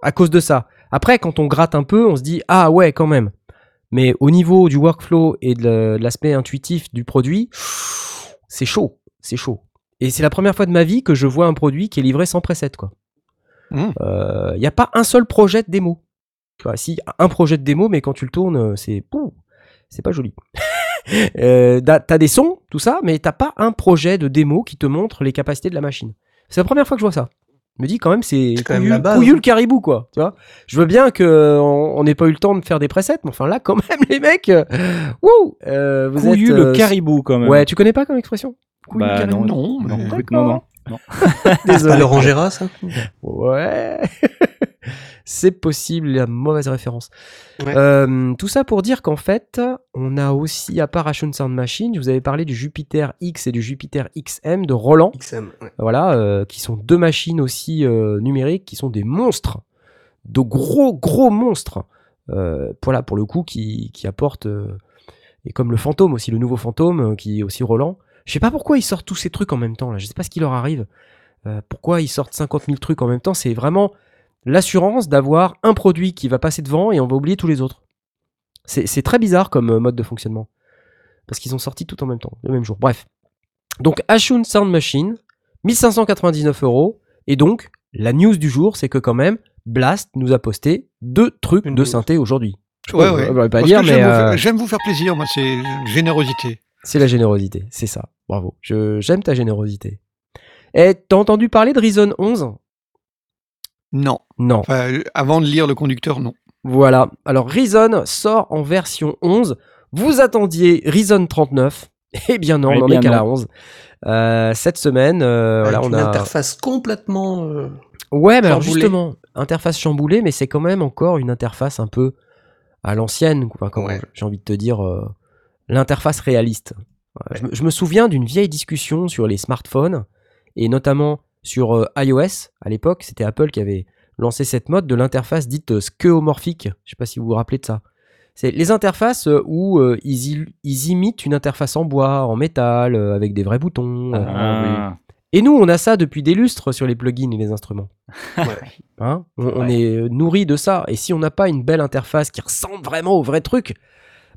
À cause de ça. Après, quand on gratte un peu, on se dit Ah ouais, quand même. Mais au niveau du workflow et de la- de l'aspect intuitif du produit, c'est chaud. C'est chaud. Et c'est la première fois de ma vie que je vois un produit qui est livré sans preset, quoi. Il Mmh. n'y a pas un seul projet de démo. Tu vois, si, un projet de démo, mais quand tu le tournes, euh, c'est c'est pas joli. [LAUGHS] [LAUGHS] euh, t'as des sons, tout ça, mais t'as pas un projet de démo qui te montre les capacités de la machine. C'est la première fois que je vois ça. Je me dis quand même, c'est couillu, le caribou, quoi. Tu vois je veux bien qu'on on n'ait pas eu le temps de faire des presets, mais enfin là, quand même, [LAUGHS] les mecs, euh, wouh, euh, vous Couillu êtes, le euh, caribou quand même. Ouais, tu connais pas comme expression? Couillu le Bah caribou? Non, Non, non, non, non, [LAUGHS] non. C'est pas Désolé. Laurent Gérard, ça? Ouais. C'est possible, la mauvaise référence. Ouais. Euh, tout ça pour dire qu'en fait, on a aussi, à part Ashun Sound Machine, je vous avais parlé du Jupiter X et du Jupiter XM de Roland, XM, ouais. voilà, euh, qui sont deux machines aussi euh, numériques, qui sont des monstres, de gros, gros monstres. Voilà, pour le coup, qui, qui apportent, et comme le fantôme aussi, le nouveau fantôme, qui est aussi Roland. Je sais pas pourquoi ils sortent tous ces trucs en même temps, là, je sais pas ce qui leur arrive. Euh, pourquoi ils sortent 50 000 trucs en même temps C'est vraiment l'assurance d'avoir un produit qui va passer devant et on va oublier tous les autres. C'est très bizarre comme euh, mode de fonctionnement. Parce qu'ils ont sorti tout en même temps, le même jour. Bref. Donc, Ashun Sound Machine, 1599 euros. Et donc, la news du jour, c'est que quand même, Blast nous a posté deux trucs Une de news. synthé aujourd'hui. Ouais, Euh, ouais. pas dire, mais j'aime vous, euh, faire- j'aime vous faire plaisir, moi, c'est générosité. c'est la générosité. C'est ça. Bravo. J'aime ta générosité. Et t'as entendu parler de Reason 11 Non. Non. Enfin, avant de lire le conducteur, non. Voilà. Alors Reason sort en version 11. Vous attendiez Reason 39. [LAUGHS] Eh bien non, Eh on en bien est qu'à la non. 11. Euh, cette semaine, euh, voilà, une interface complètement. euh, Ouais, mais alors justement, interface chamboulée, mais c'est quand même encore une interface un peu à l'ancienne, quoi. Comment Ouais. j'ai envie de te dire, euh, l'interface réaliste. Ouais, Je, me- je me souviens d'une vieille discussion sur les smartphones et notamment sur euh, iOS. À l'époque, c'était Apple qui avait lancé cette mode de l'interface dite euh, skeuomorphique. Je sais pas si vous vous rappelez de ça. C'est les interfaces euh, où euh, ils, il- ils imitent une interface en bois, en métal, euh, avec des vrais boutons. euh. Ah, Et nous, on a ça depuis des lustres sur les plugins et les instruments. [LAUGHS] ouais. Hein on, on est nourri de ça. Et si on n'a pas une belle interface qui ressemble vraiment au vrai truc,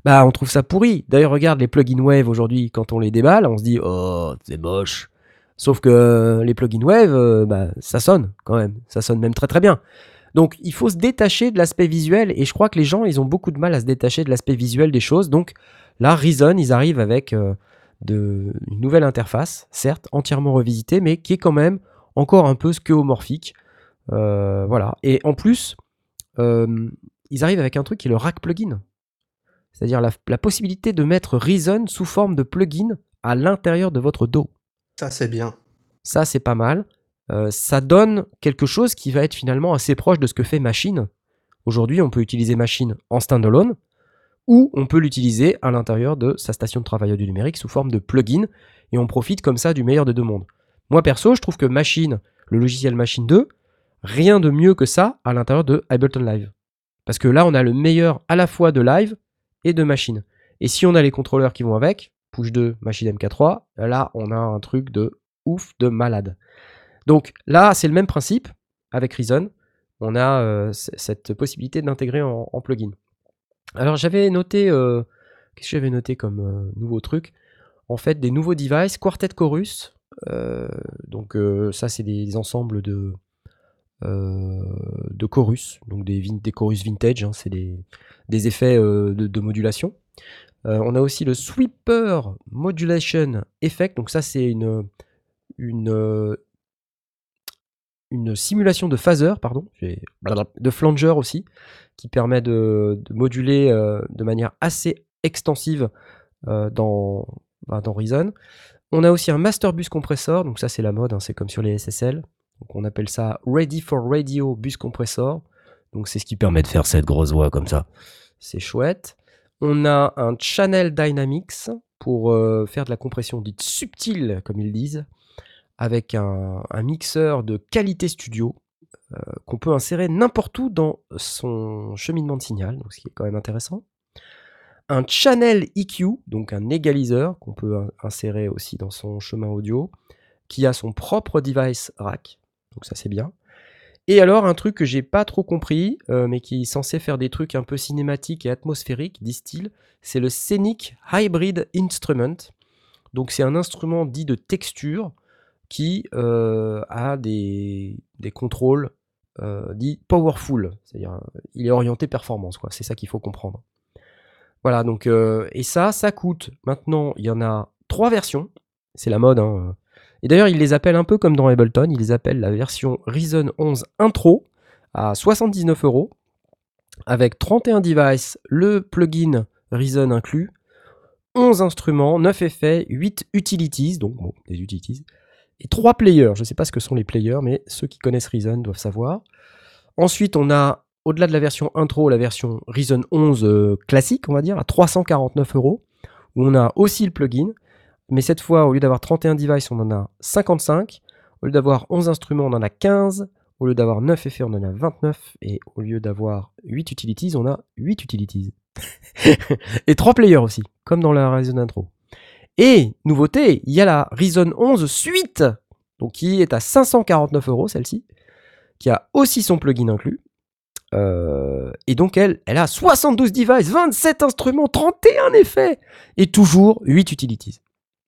bah on trouve ça pourri. D'ailleurs, regarde les plugins Wave aujourd'hui, quand on les déballe, on se dit oh c'est moche. Sauf que euh, les plugins Wave, euh, bah, ça sonne quand même. Ça sonne même très très bien. Donc il faut se détacher de l'aspect visuel et je crois que les gens ils ont beaucoup de mal à se détacher de l'aspect visuel des choses. Donc là, Reason, ils arrivent avec euh, une nouvelle interface, certes entièrement revisitée, mais qui est quand même encore un peu skeuomorphique. Euh, voilà. Et en plus, ils arrivent avec un truc qui est le rack plugin. C'est-à-dire la, la possibilité de mettre Reason sous forme de plugin à l'intérieur de votre dos. Ça, c'est bien. Ça, c'est pas mal. Euh, ça donne quelque chose qui va être finalement assez proche de ce que fait Machine. Aujourd'hui, on peut utiliser Machine en standalone ou on peut l'utiliser à l'intérieur de sa station de travail audio numérique sous forme de plugin, et on profite comme ça du meilleur des deux mondes. Moi perso, je trouve que Machine, le logiciel Machine 2, rien de mieux que ça à l'intérieur de Ableton Live. Parce que là, on a le meilleur à la fois de live et de machine. Et si on a les contrôleurs qui vont avec, Push 2, Machine MK3, là, on a un truc de ouf, de malade. Donc là, c'est le même principe avec Reason. On a euh, cette possibilité d'intégrer en, plugin. Alors j'avais noté, euh, qu'est-ce que j'avais noté comme euh, nouveau truc? En fait, des nouveaux devices, Quartet Chorus. donc ça, c'est des ensembles de, chorus, donc des, des chorus vintage, hein, c'est des, effets de modulation. Euh, on a aussi le Sweeper Modulation Effect, donc ça c'est une, euh, simulation de phaser, pardon, de flanger aussi, qui permet de, moduler euh, de manière assez extensive dans, bah, dans Reason. On a aussi un Master Bus Compressor, donc ça c'est la mode, hein, c'est comme sur les SSL. Donc on appelle ça Ready for Radio Bus Compressor. Donc c'est ce qui permet de faire cette grosse voix comme ça. C'est chouette. On a un Channel Dynamics pour euh, faire de la compression dite subtile, comme ils disent, avec un, mixeur de qualité studio euh, qu'on peut insérer n'importe où dans son cheminement de signal, ce qui est quand même intéressant. Un channel EQ, donc un égaliseur qu'on peut in- insérer aussi dans son chemin audio, qui a son propre device rack, donc ça c'est bien. Et alors un truc que j'ai pas trop compris, euh, mais qui est censé faire des trucs un peu cinématiques et atmosphériques, disent-ils, c'est le Scenic Hybrid Instrument. Donc c'est un instrument dit de texture qui euh, a des, des contrôles euh, dits powerful, c'est-à-dire il est orienté performance, quoi. C'est ça qu'il faut comprendre. Voilà, donc et ça, ça coûte. Maintenant, il y en a trois versions. C'est la mode. Hein. Et d'ailleurs, ils les appellent un peu comme dans Ableton. Ils les appellent la version Reason 11 Intro à 79 euros avec 31 devices, le plugin Reason inclus, 11 instruments, 9 effets, 8 utilities, donc bon, des utilities, et 3 players. Je ne sais pas ce que sont les players, mais ceux qui connaissent Reason doivent savoir. Ensuite, on a, au-delà de la version intro, la version Reason 11 euh, classique, on va dire, à 349 euros, où on a aussi le plugin. Mais cette fois, au lieu d'avoir 31 devices, on en a 55. Au lieu d'avoir 11 instruments, on en a 15. Au lieu d'avoir 9 effets, on en a 29. Et au lieu d'avoir 8 utilities, on a 8 utilities. [LAUGHS] et 3 players aussi, comme dans la Reason intro. Et, nouveauté, il y a la Reason 11 Suite, donc qui est à 549 euros, celle-ci, qui a aussi son plugin inclus. Euh, et donc, elle, elle a 72 devices, 27 instruments, 31 effets, et toujours 8 utilities.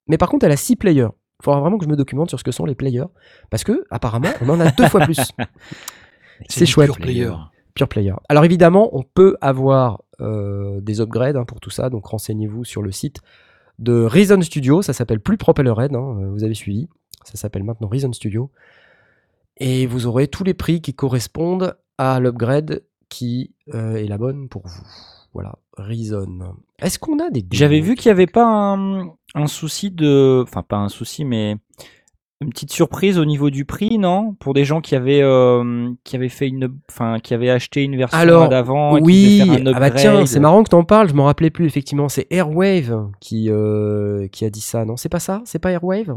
Mais par contre, elle a 6 players. Il faudra vraiment que je me documente sur ce que sont les players, parce que, apparemment, on en a deux fois plus. [LAUGHS] C'est chouette. pure player. Pure Player. Alors évidemment, on peut avoir euh, des upgrades hein, pour tout ça, donc renseignez-vous sur le site de Reason Studio, ça s'appelle plus Propellerhead, hein, vous avez suivi, ça s'appelle maintenant Reason Studio, et vous aurez tous les prix qui correspondent à l'upgrade qui euh, est la bonne pour vous. Voilà, Reason. Est-ce qu'on a des... J'avais vu qu'il n'y avait pas un, un souci de. Enfin, pas un souci, mais une petite surprise au niveau du prix, non? Pour des gens qui avaient, euh, qui avaient fait une. Enfin, qui avaient acheté une version Alors, d'avant. et qui Oui, devaient faire un ah bah tiens, c'est marrant que t'en parles, je m'en rappelais plus effectivement. C'est Airwave qui, euh, qui a dit ça, non? C'est pas ça? C'est pas Airwave?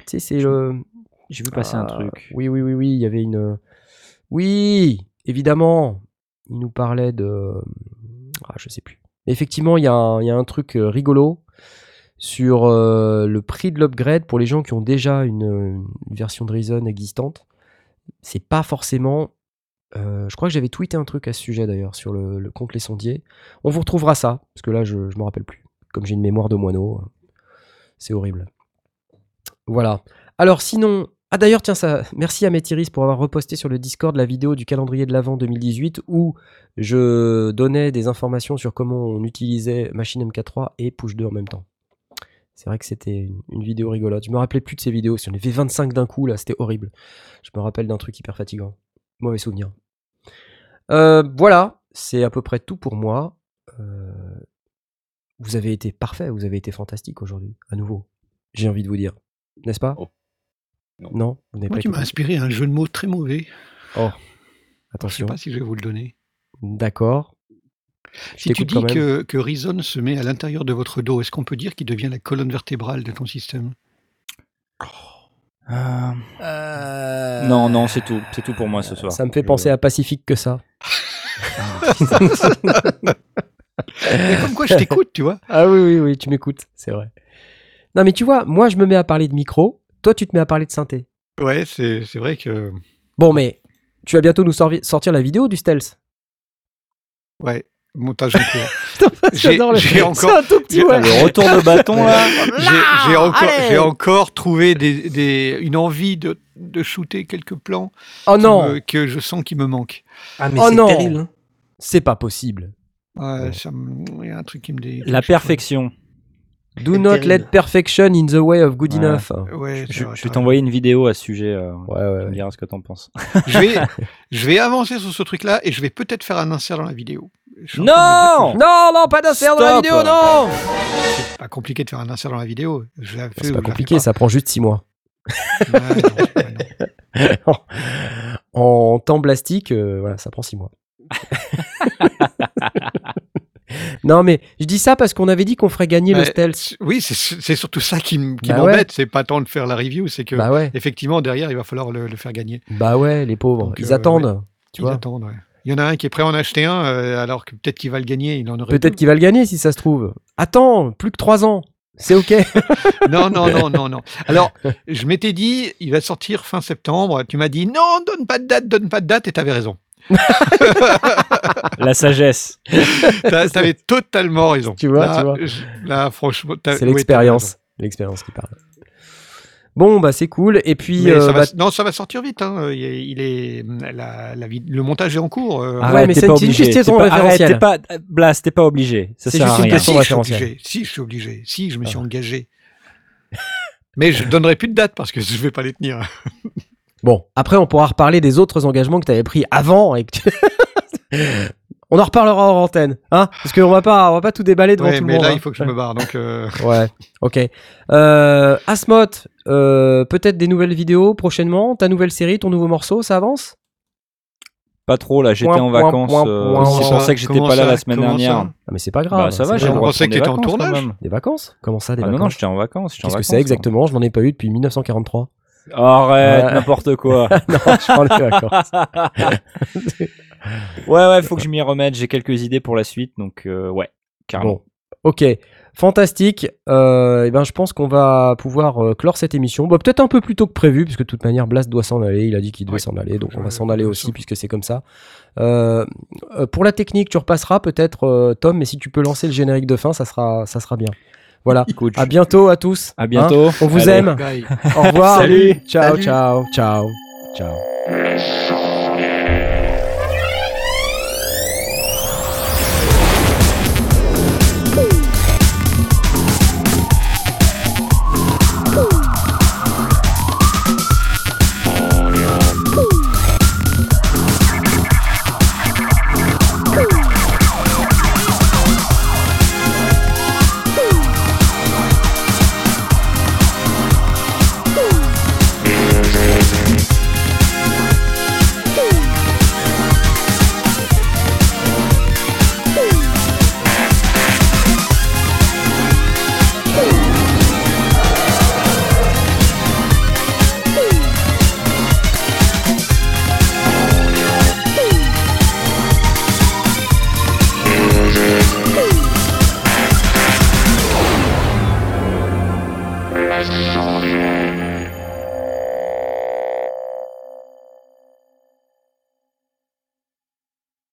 Tu sais, c'est le. J'ai vu passer un Ah, truc. Oui, oui, oui, oui, il y avait une. Oui, évidemment, il nous parlait de. Ah, je sais plus. Effectivement, il y, a un- truc euh, rigolo sur euh, le prix de l'upgrade pour les gens qui ont déjà une, version de Reason existante. C'est pas forcément. euh, je crois que j'avais tweeté un truc à ce sujet d'ailleurs sur le, compte Les Sondiers. On vous retrouvera ça, parce que là, je, je me rappelle plus. Comme j'ai une mémoire de moineau, c'est horrible. Voilà. Alors sinon, ah d'ailleurs tiens ça, merci à Métiris pour avoir reposté sur le Discord la vidéo du calendrier de l'Avent 2018 où je donnais des informations sur comment on utilisait Machine MK3 et Push 2 en même temps. C'est vrai que c'était une, vidéo rigolote. Je me rappelais plus de ces vidéos. Si on avait 25 d'un coup là, c'était horrible. Je me rappelle d'un truc hyper fatigant. Mauvais souvenir. Euh, voilà, c'est à peu près tout pour moi. Euh, vous avez été parfait, vous avez été fantastique aujourd'hui, à nouveau. J'ai envie de vous dire, n'est-ce pas? Oh. Non. Non, vous n'avez Moi, pas tu m'as inspiré un jeu de mots très mauvais. Oh, Je sais attention. pas si je vais vous le donner. D'accord. Si tu dis que, que Reason se met à l'intérieur de votre dos, est-ce qu'on peut dire qu'il devient la colonne vertébrale de ton système? Euh, Non, non, c'est tout. C'est tout pour moi ce soir. Ça me fait penser à Pacifique que ça. [LAUGHS] Mais comme quoi je t'écoute, tu vois Ah oui, oui, oui, tu m'écoutes, c'est vrai. Non, mais tu vois, moi, je me mets à parler de micro, toi, tu te mets à parler de synthé. Ouais, c'est c'est vrai que... Bon, mais tu vas bientôt nous sorvi- sortir la vidéo du stealth. Ouais, montage en cours. J'ai- J'adore le- j'ai encore- C'est un tout petit j'ai- ouais. Le retour de bâton là. [LAUGHS] J'ai j'ai encore, allez j'ai encore trouvé des, des- une envie de, de shooter quelques plans Oh non, me- que je sens qui me manquent. Ah, mais Oh c'est non. terrible. hein. c'est pas possible. Ouais, ça me- Il y a un truc qui me dé... La perfection. Do not terrible. let perfection in the way of good Ouais. enough. Ouais, Je, vais t'envoyer une vidéo à ce sujet. euh, Ouais, ouais, Tu me diras ce que t'en penses. [LAUGHS] Je vais, [LAUGHS] je vais avancer sur ce truc-là et je vais peut-être faire un insert dans la vidéo. Non Non, non, pas d'insert dans la vidéo, non C'est pas compliqué de faire un insert dans la vidéo. C'est pas compliqué, ça prend juste 6 mois. pas. Ouais, non, ouais, non. [LAUGHS] en temps plastique, euh, voilà, ça prend 6 mois. Non, mais je dis ça parce qu'on avait dit qu'on ferait gagner le stealth. Oui, c'est surtout ça qui Bah m'embête. C'est pas tant de faire la review, c'est que Bah ouais, effectivement derrière il va falloir le, le faire gagner. bah ouais, les pauvres, Donc, ils euh, attendent. Tu Ils vois attendent, ouais. Il y en a un qui est prêt à en acheter un, euh, alors que peut-être qu'il va le gagner. Il en aurait Peut-être qu'il va le gagner si ça se trouve. Attends, plus que 3 ans. C'est ok. [LAUGHS] Non, non, non, non, non. [LAUGHS] Alors, je m'étais dit, il va sortir fin septembre. Tu m'as dit, non, donne pas de date, donne pas de date, et t'avais raison. [LAUGHS] La sagesse. T'a- T'avais totalement raison. Tu vois, là, tu vois. je- Là, franchement, C'est oui, l'expérience. L'expérience qui parle. Bon, bah c'est cool. Et puis, euh, ça va- bah, non, ça va sortir vite. hein. Il est, il est- la, la le montage est en cours. euh, Ah, ouais, mais c'est pas une question T'es pas- référentielle. arrête, t'es pas, Blas, t'es pas obligé. C'est juste une question si, je suis référentielle. obligé. Si, je suis obligé. Si, je me suis Ah. engagé. Mais je donnerai plus de date parce que je vais pas les tenir. Bon, après, on pourra reparler des autres engagements que tu avais pris avant. Et que tu- [LAUGHS] on en reparlera en antenne. Hein Parce qu'on va pas, on va pas tout déballer devant Ouais, tout le mais monde. là, hein. il faut que je me barre. Donc, euh, Ouais, ok. Euh, Asmot, euh, peut-être des nouvelles vidéos prochainement Ta nouvelle série, ton nouveau morceau, ça avance? Pas trop là, j'étais en vacances. point, euh, point. C'est pour ça ça que j'étais pas là ça la semaine ça dernière. Ah, mais c'est pas grave. Bah ça c'est va, j'ai grave. prendre que des t'étais en vacances, tournage. même. Des vacances Comment ça, des Ah non, vacances? non, j'étais en vacances. Qu'est-ce que vacances, c'est exactement? Je n'en ai pas eu depuis 1943. Arrête, Ouais. n'importe quoi. [LAUGHS] non, je prends les vacances. [LAUGHS] ouais, ouais, faut que je m'y remette. J'ai quelques idées pour la suite, donc euh, ouais, carrément. Bon, ok. Fantastique. Euh, eh ben, je pense qu'on va pouvoir euh, clore cette émission. Bah, Peut-être un peu plus tôt que prévu, puisque de toute manière, Blast doit s'en aller. Il a dit qu'il devait Ouais. s'en aller, donc on va s'en aller aussi, puisque c'est comme ça. Euh, pour la technique, tu repasseras peut-être, Tom, mais si tu peux lancer le générique de fin, ça sera, ça sera bien. Voilà. [LAUGHS] À bientôt à tous. à bientôt. Hein on vous Allez. aime. Au revoir. Salut. Ciao, Salut. ciao, ciao, ciao.